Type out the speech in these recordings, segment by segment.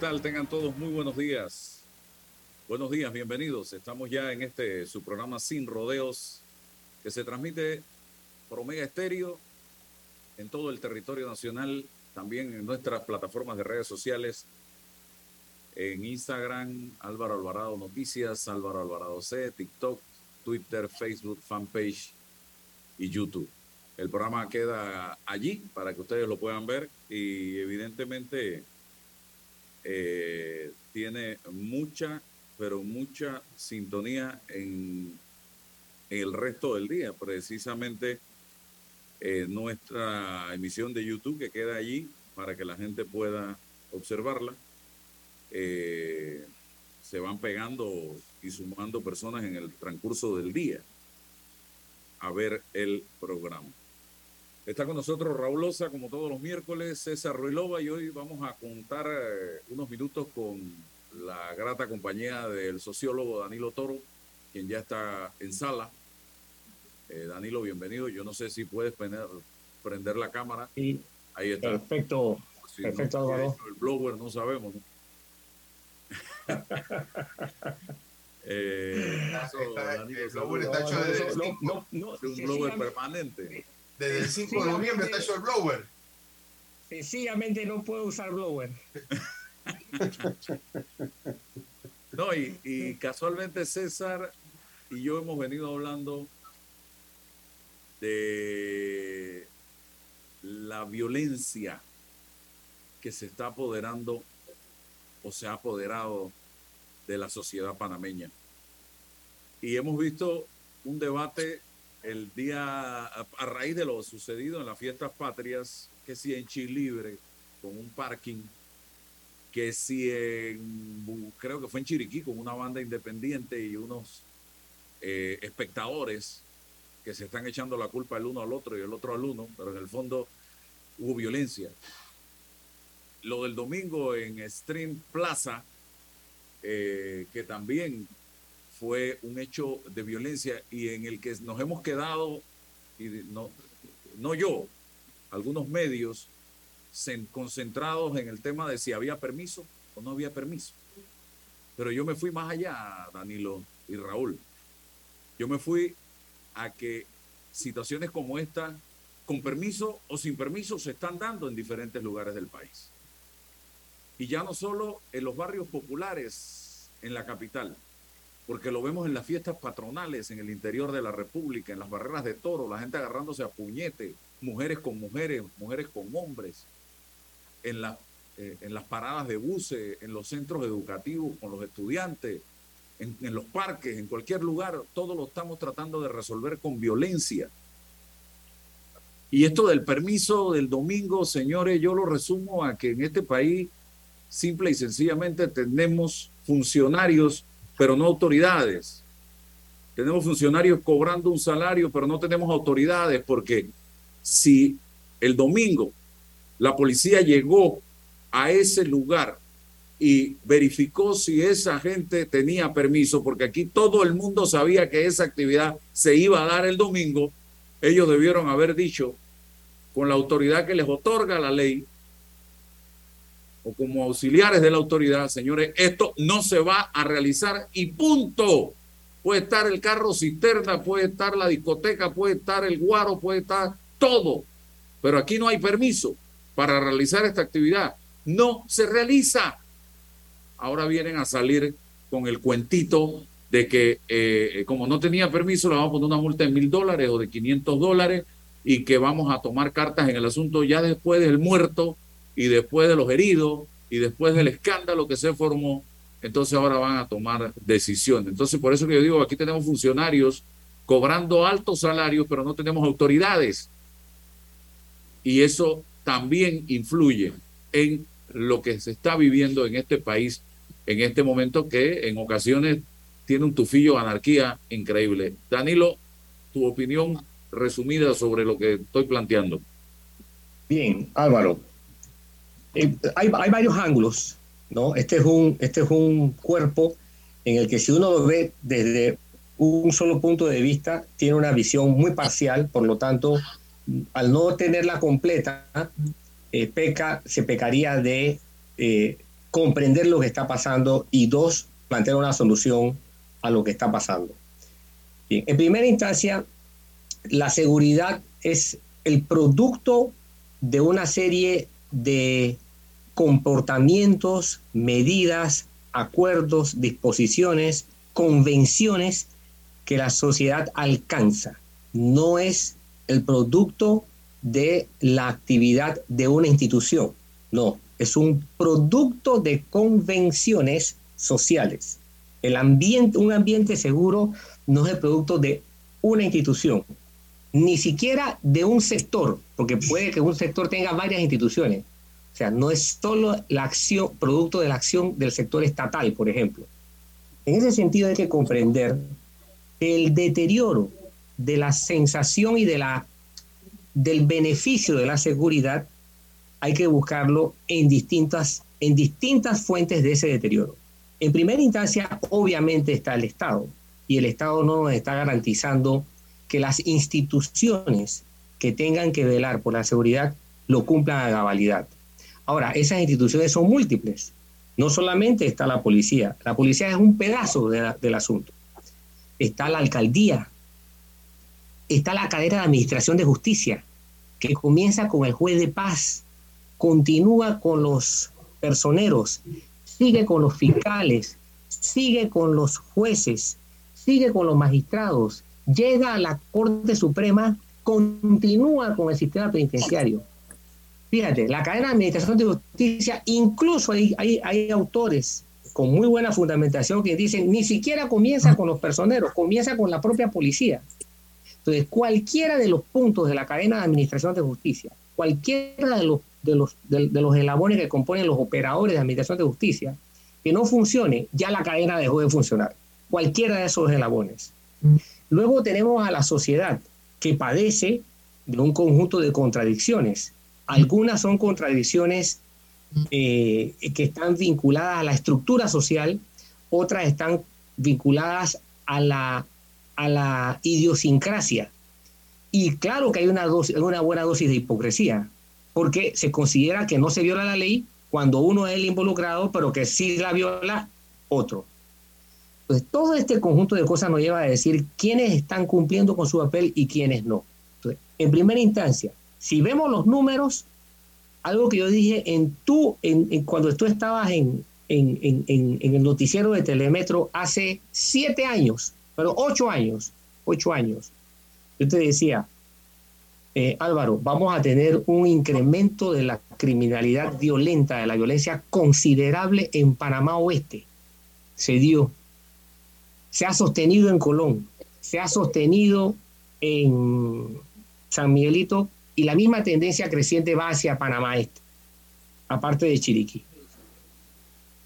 Tal? Tengan todos muy buenos días. Buenos días, bienvenidos. Estamos ya en este su programa Sin Rodeos, que se transmite por Omega Estéreo en todo el territorio nacional, también en nuestras plataformas de redes sociales, en Instagram, Álvaro Alvarado Noticias, Álvaro Alvarado C, TikTok, Twitter, Facebook, fanpage y YouTube. El programa queda allí para que ustedes lo puedan ver y evidentemente eh, tiene mucha, pero mucha sintonía en, el resto del día. Precisamente eh, nuestra emisión de YouTube que queda allí para que la gente pueda observarla. Eh, se van pegando y sumando personas en el transcurso del día a ver el programa. Está con nosotros Raúl Loza, como todos los miércoles, César Ruilova, y hoy vamos a contar eh, unos minutos con la grata compañía del sociólogo Danilo Toro, quien ya está en sala. Eh, Danilo, bienvenido. Yo no sé si puedes prender, la cámara. Sí. Ahí está. Perfecto. Perfecto, Álvaro. El blower no sabemos. ¿no? eh, Danilo, el blower está hecho de, no, no, un blower permanente. Desde el 5 de noviembre está hecho el blower. Sencillamente no puedo usar blower. no, y, casualmente César y yo hemos venido hablando de la violencia que se está apoderando o se ha apoderado de la sociedad panameña. Y hemos visto un debate el día, a, raíz de lo sucedido en las fiestas patrias, que si en Chilibre, con un parking, que si en, creo que fue en Chiriquí, con una banda independiente y unos eh, espectadores que se están echando la culpa el uno al otro y el otro al uno, pero en el fondo hubo violencia. Lo del domingo en Stream Plaza, eh, que también fue un hecho de violencia y en el que nos hemos quedado, y no, no yo, algunos medios concentrados en el tema de si había permiso o no había permiso. Pero yo me fui más allá, Danilo y Raúl. Yo me fui a que situaciones como esta, con permiso o sin permiso, se están dando en diferentes lugares del país. Y ya no solo en los barrios populares en la capital, porque lo vemos en las fiestas patronales en el interior de la República, en las barreras de toro, la gente agarrándose a puñete, mujeres con mujeres, mujeres con hombres, en, eh, en las paradas de buses, en los centros educativos con los estudiantes, en los parques, en cualquier lugar, todo lo estamos tratando de resolver con violencia. Y esto del permiso del domingo, señores, yo lo resumo a que en este país simple y sencillamente tenemos funcionarios pero no autoridades. Tenemos funcionarios cobrando un salario, pero no tenemos autoridades, porque si el domingo la policía llegó a ese lugar y verificó si esa gente tenía permiso, porque aquí todo el mundo sabía que esa actividad se iba a dar el domingo, ellos debieron haber dicho con la autoridad que les otorga la ley, o como auxiliares de la autoridad, señores, esto no se va a realizar y punto. Puede estar el carro cisterna, puede estar la discoteca, puede estar el guaro, puede estar todo. Pero aquí no hay permiso para realizar esta actividad. No se realiza. Ahora vienen a salir con el cuentito de que eh, como no tenía permiso le vamos a poner una multa de mil dólares o de 500 dólares y que vamos a tomar cartas en el asunto ya después del muerto y después de los heridos y después del escándalo que se formó, entonces ahora van a tomar decisiones. Entonces por eso que yo digo, aquí tenemos funcionarios cobrando altos salarios, pero no tenemos autoridades. Y eso también influye en lo que se está viviendo en este país en este momento que en ocasiones tiene un tufillo de anarquía increíble. Danilo, tu opinión resumida sobre lo que estoy planteando. Bien, Álvaro. Eh, hay, varios ángulos, ¿no? Este es, un, este es un cuerpo en el que si uno lo ve desde un solo punto de vista, tiene una visión muy parcial, por lo tanto, al no tenerla completa, eh, peca, se pecaría de eh, comprender lo que está pasando y dos, plantear una solución a lo que está pasando. En primera instancia, la seguridad es el producto de una serie de comportamientos, medidas, acuerdos, disposiciones, convenciones que la sociedad alcanza. No es el producto de la actividad de una institución, no, es un producto de convenciones sociales. El ambiente, un ambiente seguro no es el producto de una institución, ni siquiera de un sector, porque puede que un sector tenga varias instituciones. O sea, no es solo la acción, producto de la acción del sector estatal, por ejemplo. En ese sentido hay que comprender el deterioro de la sensación y de la, del beneficio de la seguridad hay que buscarlo en distintas, en distintas fuentes de ese deterioro. En primera instancia, obviamente está el Estado, y el Estado no nos está garantizando que las instituciones que tengan que velar por la seguridad lo cumplan a cabalidad. Ahora, esas instituciones son múltiples. No solamente está la policía, la policía es un pedazo del asunto. Está la alcaldía, está la cadena de administración de justicia, que comienza con el juez de paz, continúa con los personeros, sigue con los fiscales, sigue con los jueces, sigue con los magistrados, llega a la Corte Suprema, continúa con el sistema penitenciario. Fíjate, la cadena de administración de justicia, incluso hay, hay, hay autores con muy buena fundamentación que dicen, ni siquiera comienza con los personeros, comienza con la propia policía. Entonces, cualquiera de los puntos de la cadena de administración de justicia, cualquiera de los de los, de, los eslabones que componen los operadores de administración de justicia, que no funcione, ya la cadena dejó de funcionar. Cualquiera de esos eslabones. Luego tenemos a la sociedad que padece de un conjunto de contradicciones. Algunas son contradicciones eh, que están vinculadas a la estructura social, otras están vinculadas a la, idiosincrasia. Y claro que hay una, dosis, una buena dosis de hipocresía porque se considera que no se viola la ley cuando uno es el involucrado, pero que sí la viola otro. Entonces, todo este conjunto de cosas nos lleva a decir quiénes están cumpliendo con su papel y quiénes no. en primera instancia, si vemos los números, algo que yo dije en tú, en, cuando tú estabas en, en, el noticiero de Telemetro hace siete años, pero ocho años, ocho años, yo te decía, eh, Álvaro, vamos a tener un incremento de la criminalidad violenta, de la violencia considerable en Panamá Oeste. Se dio. Se ha sostenido en Colón, se ha sostenido en San Miguelito y la misma tendencia creciente va hacia Panamá Este, aparte de Chiriquí.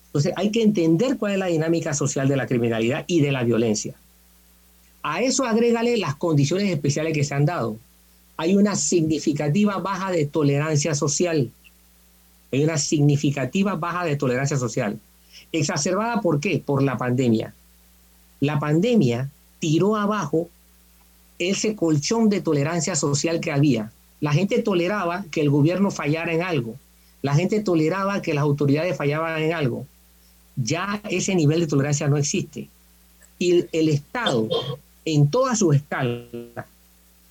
Entonces hay que entender cuál es la dinámica social de la criminalidad y de la violencia. A eso agrégale las condiciones especiales que se han dado hay una significativa baja de tolerancia social. Hay una significativa baja de tolerancia social. Exacerbada por qué? Por la pandemia. La pandemia tiró abajo ese colchón de tolerancia social que había. La gente toleraba que el gobierno fallara en algo. La gente toleraba que las autoridades fallaban en algo. Ya ese nivel de tolerancia no existe. Y el Estado, en todas sus escalas,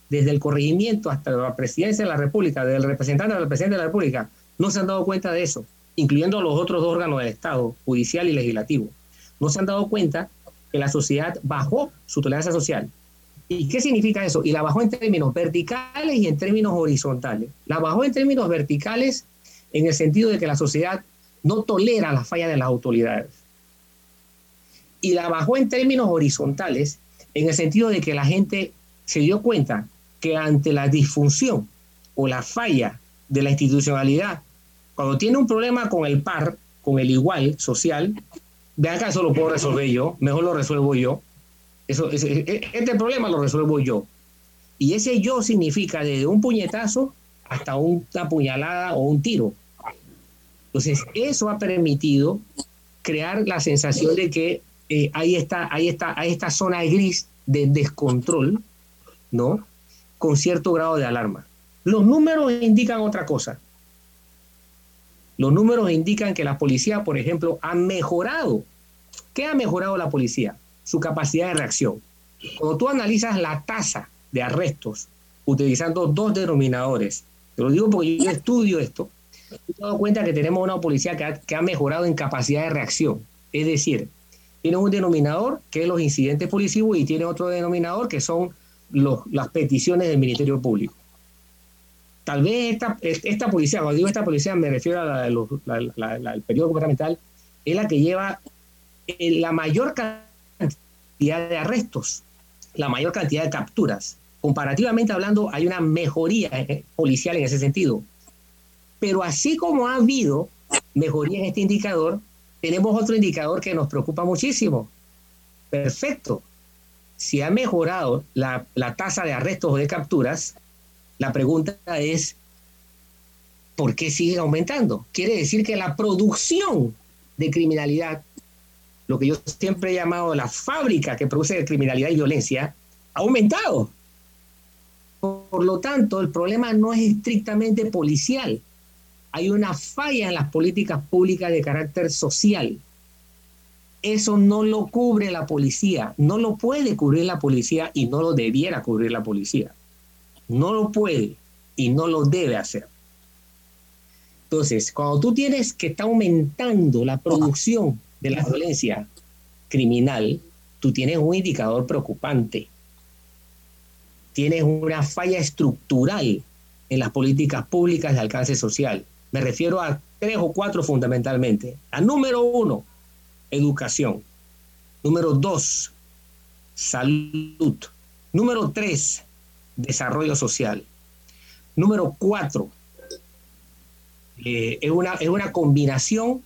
desde el corregimiento hasta la presidencia de la República, del representante del presidente de la República, no se han dado cuenta de eso, incluyendo los otros dos órganos del Estado, judicial y legislativo. No se han dado cuenta que la sociedad bajó su tolerancia social. ¿Y qué significa eso? Y la bajó en términos verticales y en términos horizontales. La bajó en términos verticales en el sentido de que la sociedad no tolera las fallas de las autoridades. Y la bajó en términos horizontales en el sentido de que la gente se dio cuenta que ante la disfunción o la falla de la institucionalidad, cuando tiene un problema con el par, con el igual social, que eso lo puedo resolver yo, mejor lo resuelvo yo. Eso, este problema lo resuelvo yo. Y ese yo significa desde un puñetazo hasta una puñalada o un tiro. Entonces, eso ha permitido crear la sensación de que eh, ahí está, ahí está, hay esta zona gris de descontrol, ¿no? Con cierto grado de alarma. Los números indican otra cosa. Los números indican que la policía, por ejemplo, ha mejorado. ¿Qué ha mejorado la policía? Su capacidad de reacción. Cuando tú analizas la tasa de arrestos utilizando dos denominadores, te lo digo porque yo estudio esto, he dado cuenta que tenemos una policía que ha, mejorado en capacidad de reacción. Es decir, tiene un denominador que es los incidentes policivos y tiene otro denominador que son las peticiones del Ministerio Público. Tal vez esta, esta policía, cuando digo esta policía me refiero al periodo gubernamental, es la que lleva eh, la mayor cantidad de arrestos, la mayor cantidad de capturas. Comparativamente hablando, hay una mejoría eh, policial en ese sentido. Pero así como ha habido mejoría en este indicador, tenemos otro indicador que nos preocupa muchísimo. Perfecto. Si ha mejorado la, la tasa de arrestos o de capturas, la pregunta es, ¿por qué sigue aumentando? Quiere decir que la producción de criminalidad, lo que yo siempre he llamado la fábrica que produce criminalidad y violencia, ha aumentado. Por lo tanto, el problema no es estrictamente policial, hay una falla en las políticas públicas de carácter social. Eso no lo cubre la policía, no lo puede cubrir la policía y no lo debiera cubrir la policía. No lo puede y no lo debe hacer. Entonces, cuando tú tienes que está aumentando la producción de la violencia criminal, tú tienes un indicador preocupante. Tienes una falla estructural en las políticas públicas de alcance social. Me refiero a tres o cuatro fundamentalmente. A número uno, educación. Número dos, salud. Número tres, desarrollo social. Número cuatro, eh, es, una, es una combinación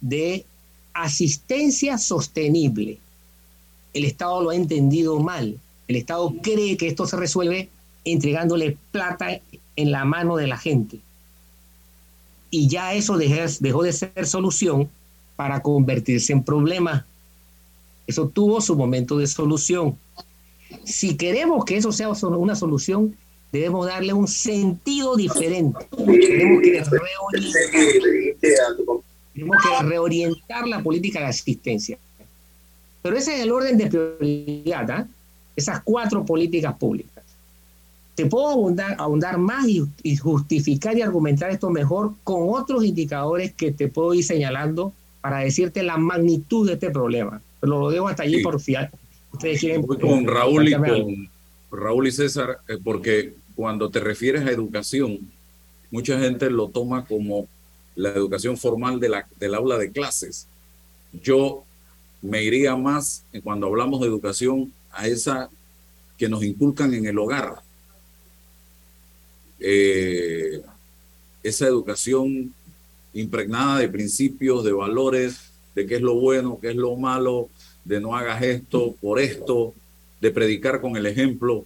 de asistencia sostenible. El Estado lo ha entendido mal. El Estado cree que esto se resuelve entregándole plata en la mano de la gente y ya eso dejó de ser solución para convertirse en problema. Eso tuvo su momento de solución. Si queremos que eso sea una solución, debemos darle un sentido diferente. Tenemos que reorientar, la política de asistencia. Pero ese es el orden de prioridad, ¿ah? esas cuatro políticas públicas te puedo ahondar, más y, justificar y argumentar esto mejor con otros indicadores que te puedo ir señalando para decirte la magnitud de este problema. Pero lo dejo hasta allí por fiar. Ustedes quieren. con Raúl y con Raúl y César, eh, porque cuando te refieres a educación, mucha gente lo toma como la educación formal de la, del aula de clases. Yo me iría más, cuando hablamos de educación, a esa que nos inculcan en el hogar, eh, esa educación impregnada de principios, de valores, de qué es lo bueno, qué es lo malo, de no hagas esto por esto, de predicar con el ejemplo,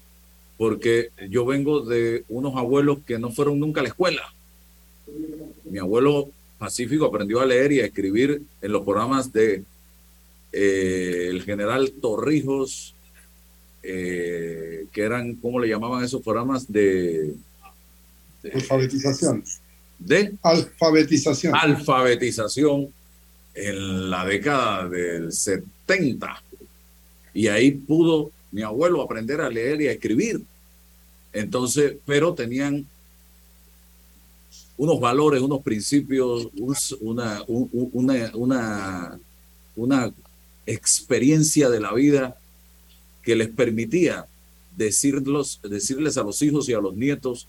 porque yo vengo de unos abuelos que no fueron nunca a la escuela. Mi abuelo Pacífico aprendió a leer y a escribir en los programas de eh, el general Torrijos, eh, que eran, ¿cómo le llamaban esos programas? De Alfabetización. ¿De? Alfabetización. Alfabetización en la década del 70. Y ahí pudo mi abuelo aprender a leer y a escribir. Entonces, pero tenían unos valores, unos principios, una, una, una, una experiencia de la vida que les permitía decirlos, decirles a los hijos y a los nietos,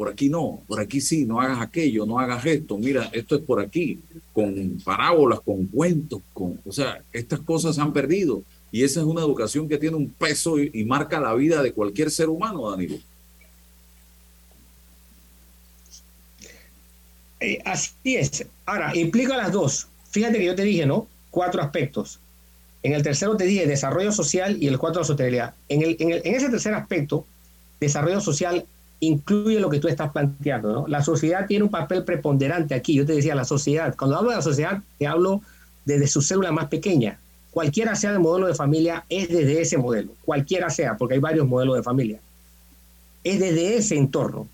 por aquí no, por aquí sí, no hagas aquello, no hagas esto, mira, esto es por aquí, con parábolas, con cuentos, con, o sea, estas cosas se han perdido y esa es una educación que tiene un peso y, marca la vida de cualquier ser humano, Danilo. Eh, así es. Ahora, implica las dos. Fíjate que yo te dije, ¿no? Cuatro aspectos. En el tercero te dije desarrollo social y el cuatro, sostenibilidad. En, el, en, el, en ese tercer aspecto, desarrollo social incluye lo que tú estás planteando, ¿no? La sociedad tiene un papel preponderante aquí. Yo te decía, la sociedad. Cuando hablo de la sociedad, te hablo desde su célula más pequeña. Cualquiera sea el modelo de familia, es desde ese modelo. Cualquiera sea, porque hay varios modelos de familia. Es desde ese entorno.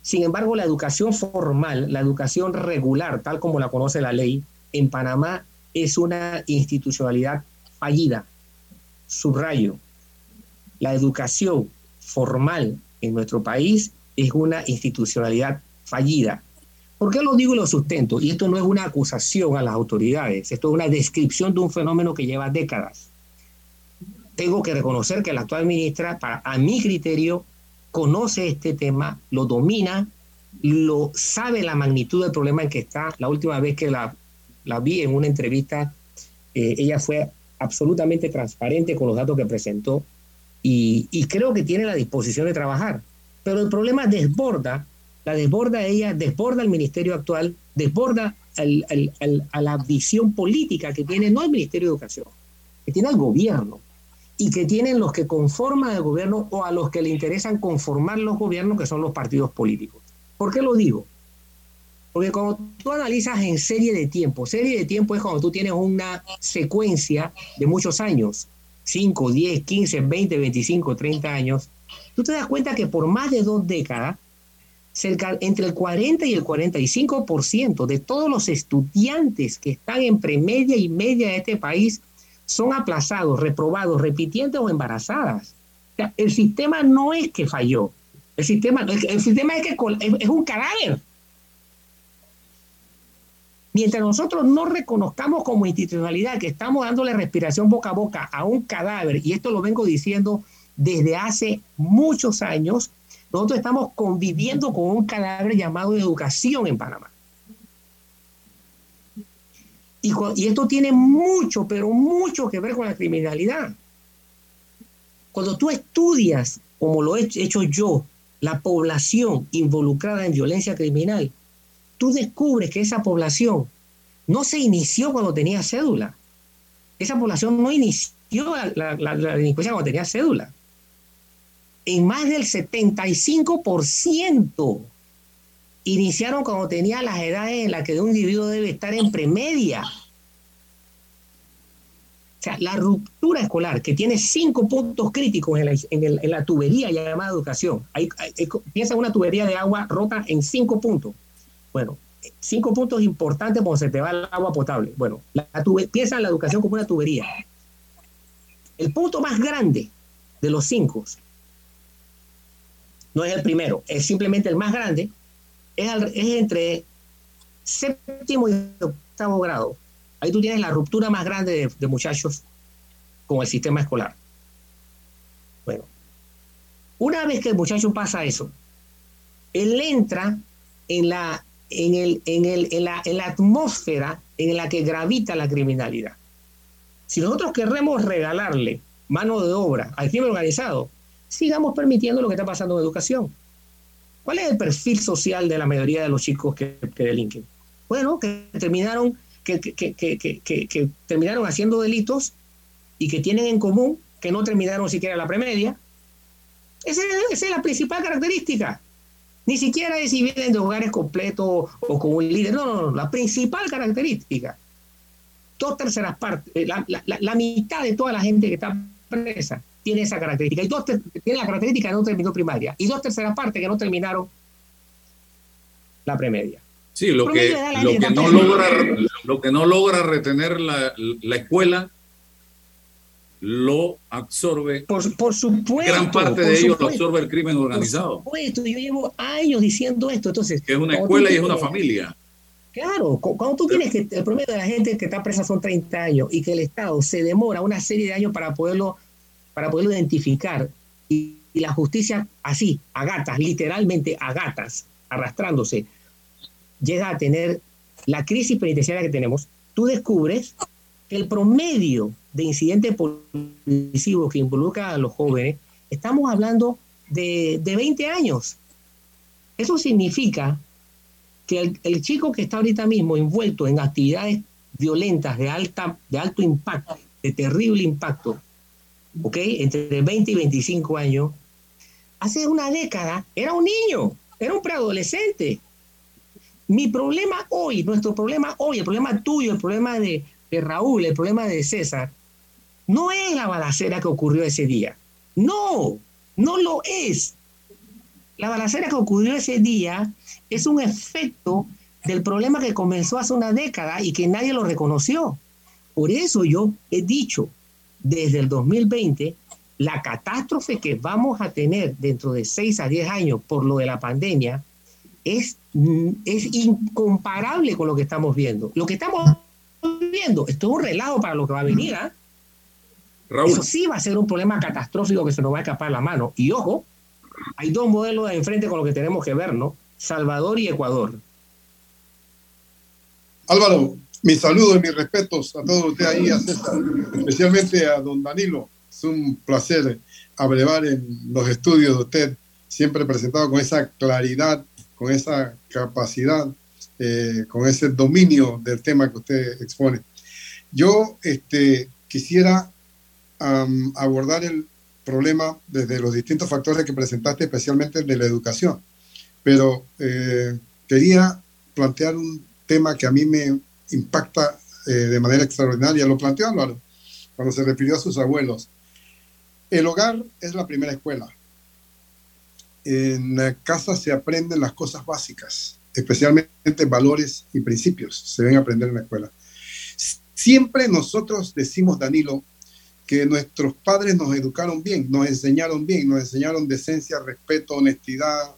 Sin embargo, la educación formal, la educación regular, tal como la conoce la ley, en Panamá es una institucionalidad fallida. Subrayo, la educación formal en nuestro país es una institucionalidad fallida. ¿Por qué lo digo y lo sustento? Y esto no es una acusación a las autoridades, esto es una descripción de un fenómeno que lleva décadas. Tengo que reconocer que la actual ministra, a mi criterio, conoce este tema, lo domina, lo sabe la magnitud del problema en que está. La última vez que la, la vi en una entrevista, eh, ella fue absolutamente transparente con los datos que presentó y, creo que tiene la disposición de trabajar. Pero el problema desborda, la desborda ella, desborda el ministerio actual, desborda a la visión política que tiene no el Ministerio de Educación, que tiene el gobierno y que tienen los que conforman el gobierno o a los que le interesan conformar los gobiernos, que son los partidos políticos. ¿Por qué lo digo? Porque cuando tú analizas en serie de tiempo, serie de tiempo es cuando tú tienes una secuencia de muchos años, 5, 10, 15, 20, 25, 30 años, tú te das cuenta que por más de dos décadas, cerca, entre el 40 y el 45% de todos los estudiantes que están en premedia y media de este país son aplazados, reprobados, repitiendo o embarazadas. O sea, el sistema no es que falló, el sistema, el sistema es que es un cadáver. Mientras nosotros no reconozcamos como institucionalidad que estamos dándole respiración boca a boca a un cadáver, y esto lo vengo diciendo desde hace muchos años, nosotros estamos conviviendo con un cadáver llamado educación en Panamá. Y, y, esto tiene mucho, pero mucho que ver con la criminalidad. Cuando tú estudias, como lo he hecho yo, la población involucrada en violencia criminal, tú descubres que esa población no se inició cuando tenía cédula. Esa población no inició la, delincuencia cuando tenía cédula. En más del 75% iniciaron cuando tenía las edades en las que un individuo debe estar en premedia. O sea, la ruptura escolar, que tiene cinco puntos críticos en la, tubería llamada educación. Piensa en una tubería de agua rota en cinco puntos. Bueno, cinco puntos importantes cuando se te va el agua potable. Bueno, la, la piensa en la educación como una tubería. El punto más grande de los cinco no es el primero, es simplemente el más grande, es entre séptimo y octavo grado. Ahí tú tienes la ruptura más grande de, de, muchachos con el sistema escolar. Bueno, una vez que el muchacho pasa eso, él entra en la, en el, en el, en la, en la atmósfera en la que gravita la criminalidad. Si nosotros queremos regalarle mano de obra al crimen organizado, sigamos permitiendo lo que está pasando en educación. ¿Cuál es el perfil social de la mayoría de los chicos que, que delinquen? Bueno, que terminaron, que, que, que, terminaron haciendo delitos y que tienen en común que no terminaron siquiera la premedia. Esa, esa es la principal característica. Ni siquiera es si vienen de hogares completos o con un líder. No, no, no. La principal característica. Dos terceras partes, la, la, la mitad de toda la gente que está presa tiene esa característica. Y dos tiene la característica que no terminó primaria. Y dos terceras partes que no terminaron la premedia. Sí, lo que, lo que, no logra, lo que no logra retener la, la escuela lo absorbe. Por, por supuesto. Gran parte de ellos lo absorbe el crimen organizado. Por supuesto, yo llevo años diciendo esto. Entonces, es una escuela y es una familia. Claro, cuando tú tienes que el promedio de la gente que está presa son 30 años y que el Estado se demora una serie de años para poderlo, para poderlo identificar y, y la justicia así, a gatas, literalmente a gatas, arrastrándose, llega a tener la crisis penitenciaria que tenemos, tú descubres que el promedio de incidentes policivos que involucra a los jóvenes, estamos hablando de, de 20 años. Eso significa que el, el, chico que está ahorita mismo envuelto en actividades violentas de, alta, de alto impacto, de terrible impacto, ¿ok? Entre 20 y 25 años, hace una década era un niño, era un preadolescente. Mi problema hoy, nuestro problema hoy, el problema tuyo, el problema de, de Raúl, el problema de César, no es la balacera que ocurrió ese día. No, no lo es. La balacera que ocurrió ese día es un efecto del problema que comenzó hace una década y que nadie lo reconoció. Por eso yo he dicho desde el 2020, la catástrofe que vamos a tener dentro de 6 a 10 años por lo de la pandemia es, es incomparable con lo que estamos viendo. Lo que estamos viendo, esto es un relajo para lo que va a venir. ¿eh? Raúl. Eso sí va a ser un problema catastrófico que se nos va a escapar la mano. Y ojo, hay dos modelos de enfrente con los que tenemos que ver, ¿no? Salvador y Ecuador. Álvaro, mis saludos y mis respetos a todos ustedes ahí, a César, especialmente a don Danilo. Es un placer abrevar en los estudios de usted, siempre presentado con esa claridad, con esa capacidad, eh, con ese dominio del tema que usted expone. Yo este, quisiera abordar el problema desde los distintos factores que presentaste, especialmente de la educación. Pero eh, quería plantear un tema que a mí me impacta eh, de manera extraordinaria. Lo planteó Álvaro cuando se refirió a sus abuelos. El hogar es la primera escuela. En la casa se aprenden las cosas básicas, especialmente valores y principios. Se a aprender en la escuela. Siempre nosotros decimos, Danilo, que nuestros padres nos educaron bien, nos enseñaron bien, nos enseñaron decencia, respeto, honestidad,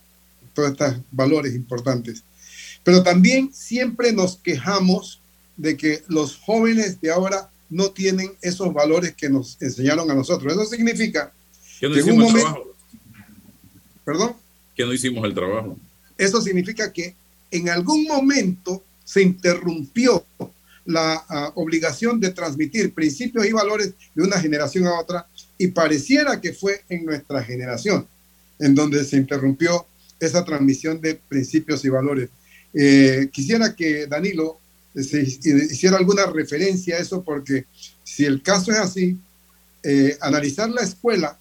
todos estos valores importantes. Pero también siempre nos quejamos de que los jóvenes de ahora no tienen esos valores que nos enseñaron a nosotros. Eso significa que no que en un hicimos el trabajo. Perdón. Que no hicimos el trabajo. Eso significa que en algún momento se interrumpió la uh, obligación de transmitir principios y valores de una generación a otra y pareciera que fue en nuestra generación en donde se interrumpió esa transmisión de principios y valores. Eh, quisiera que Danilo se hiciera alguna referencia a eso porque si el caso es así, eh, analizar la escuela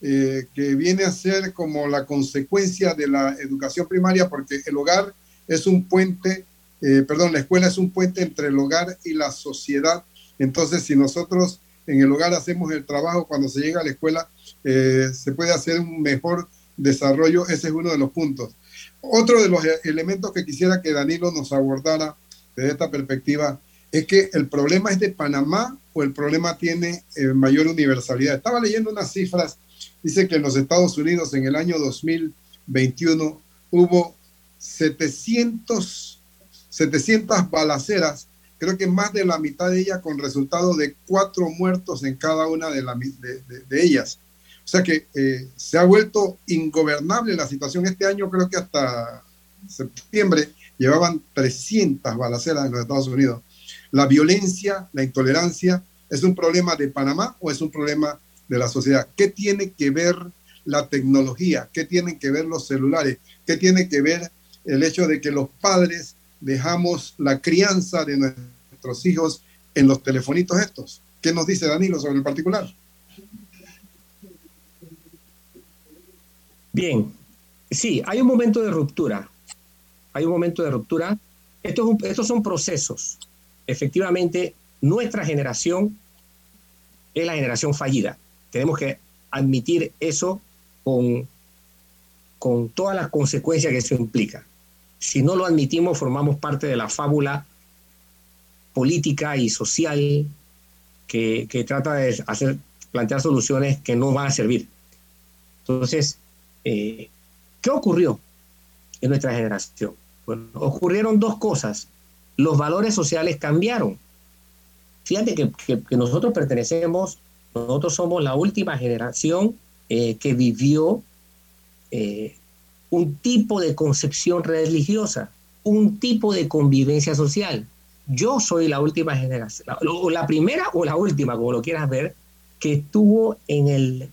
eh, que viene a ser como la consecuencia de la educación primaria porque el hogar es un puente eh, perdón, la escuela es un puente entre el hogar y la sociedad. Entonces, si nosotros en el hogar hacemos el trabajo, cuando se llega a la escuela, eh, se puede hacer un mejor desarrollo. Ese es uno de los puntos. Otro de los elementos que quisiera que Danilo nos abordara desde esta perspectiva es que el problema es de Panamá o el problema tiene eh, mayor universalidad. Estaba leyendo unas cifras, dice que en los Estados Unidos en el año 2021 hubo 700 700 balaceras, creo que más de la mitad de ellas con resultado de cuatro muertos en cada una de, la, de, de, de ellas. O sea que eh, se ha vuelto ingobernable la situación. Este año creo que hasta septiembre llevaban 300 balaceras en los Estados Unidos. La violencia, la intolerancia, ¿es un problema de Panamá o es un problema de la sociedad? ¿Qué tiene que ver la tecnología? ¿Qué tienen que ver los celulares? ¿Qué tiene que ver el hecho de que los padres dejamos la crianza de nuestros hijos en los telefonitos estos. ¿Qué nos dice Danilo sobre el particular? Bien, sí, hay un momento de ruptura. Hay un momento de ruptura. Estos, es un, estos son procesos. Efectivamente, nuestra generación es la generación fallida. Tenemos que admitir eso con, con todas las consecuencias que eso implica si no lo admitimos, formamos parte de la fábula política y social que, que trata de hacer plantear soluciones que no van a servir. Entonces, eh, ¿qué ocurrió en nuestra generación? Bueno, ocurrieron dos cosas. Los valores sociales cambiaron. Fíjate que, que, nosotros pertenecemos, nosotros somos la última generación eh, que vivió eh, un tipo de concepción religiosa, un tipo de convivencia social. Yo soy la última generación, la, la primera o la última, como lo quieras ver, que estuvo en el,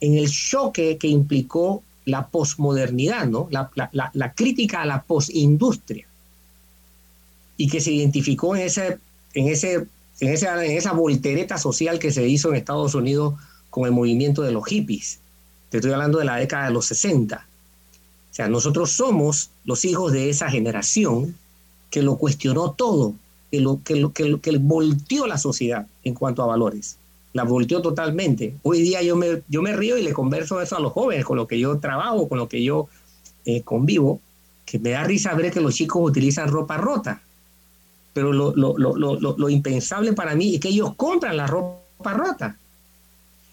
en el choque que implicó la posmodernidad, ¿no? La, la, la, crítica a la posindustria y que se identificó en ese, en ese, en esa, en esa voltereta social que se hizo en Estados Unidos con el movimiento de los hippies. Te estoy hablando de la década de los 60. Sea, nosotros somos los hijos de esa generación que lo cuestionó todo, que, lo, que, lo, que, que volteó la sociedad en cuanto a valores. La volteó totalmente. Hoy día yo me, yo me río y le converso eso a los jóvenes con los que yo trabajo, con los que yo eh, convivo, que me da risa ver que los chicos utilizan ropa rota. Pero lo, lo, lo, lo impensable para mí es que ellos compran la ropa rota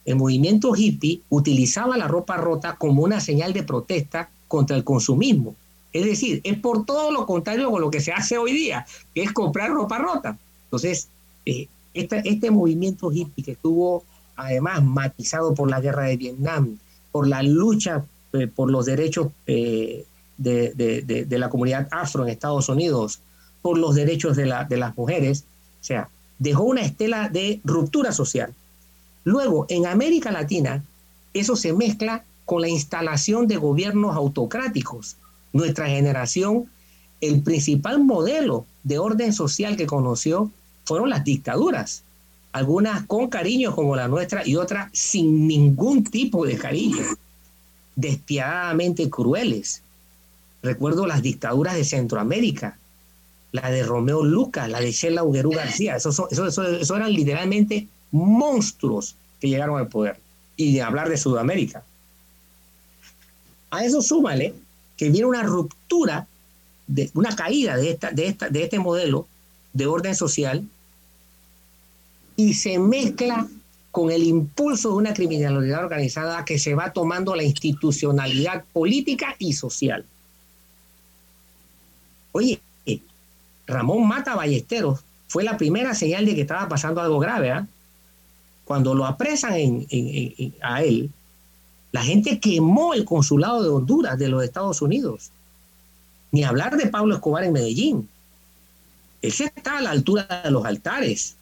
el movimiento hippie utilizaba la ropa rota como una señal de protesta contra el consumismo. Es decir, es por todo lo contrario con lo que se hace hoy día, que es comprar ropa rota. Entonces, eh, este, movimiento hippie que estuvo además matizado por la guerra de Vietnam, por la lucha eh, por los derechos eh, de, la comunidad afro en Estados Unidos, por los derechos de, de las mujeres, o sea, dejó una estela de ruptura social. Luego, en América Latina, eso se mezcla con la instalación de gobiernos autocráticos. Nuestra generación, el principal modelo de orden social que conoció fueron las dictaduras, algunas con cariño como la nuestra y otras sin ningún tipo de cariño, despiadadamente crueles. Recuerdo las dictaduras de Centroamérica, la de Romeo Lucas, la de Sheila Uguerú García, eso, eso, eso eran literalmente monstruos que llegaron al poder. Y de hablar de Sudamérica. A eso súmale que viene una ruptura, de, una caída de, esta, de, esta, de este modelo de orden social y se mezcla con el impulso de una criminalidad organizada que se va tomando la institucionalidad política y social. Oye, Ramón Mata Ballesteros fue la primera señal de que estaba pasando algo grave. ¿ah? cuando lo apresan a él, la gente quemó el consulado de Honduras de los Estados Unidos. Ni hablar de Pablo Escobar en Medellín. Ese está a la altura de los altares.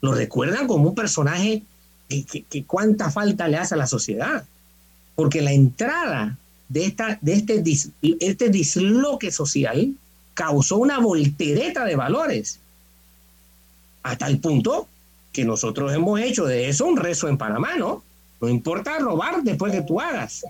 Lo recuerdan como un personaje que, cuánta falta le hace a la sociedad. Porque la entrada de, esta, de este, este disloque social causó una voltereta de valores a tal punto que nosotros hemos hecho de eso un rezo en Panamá, ¿no? No importa robar después que tú hagas.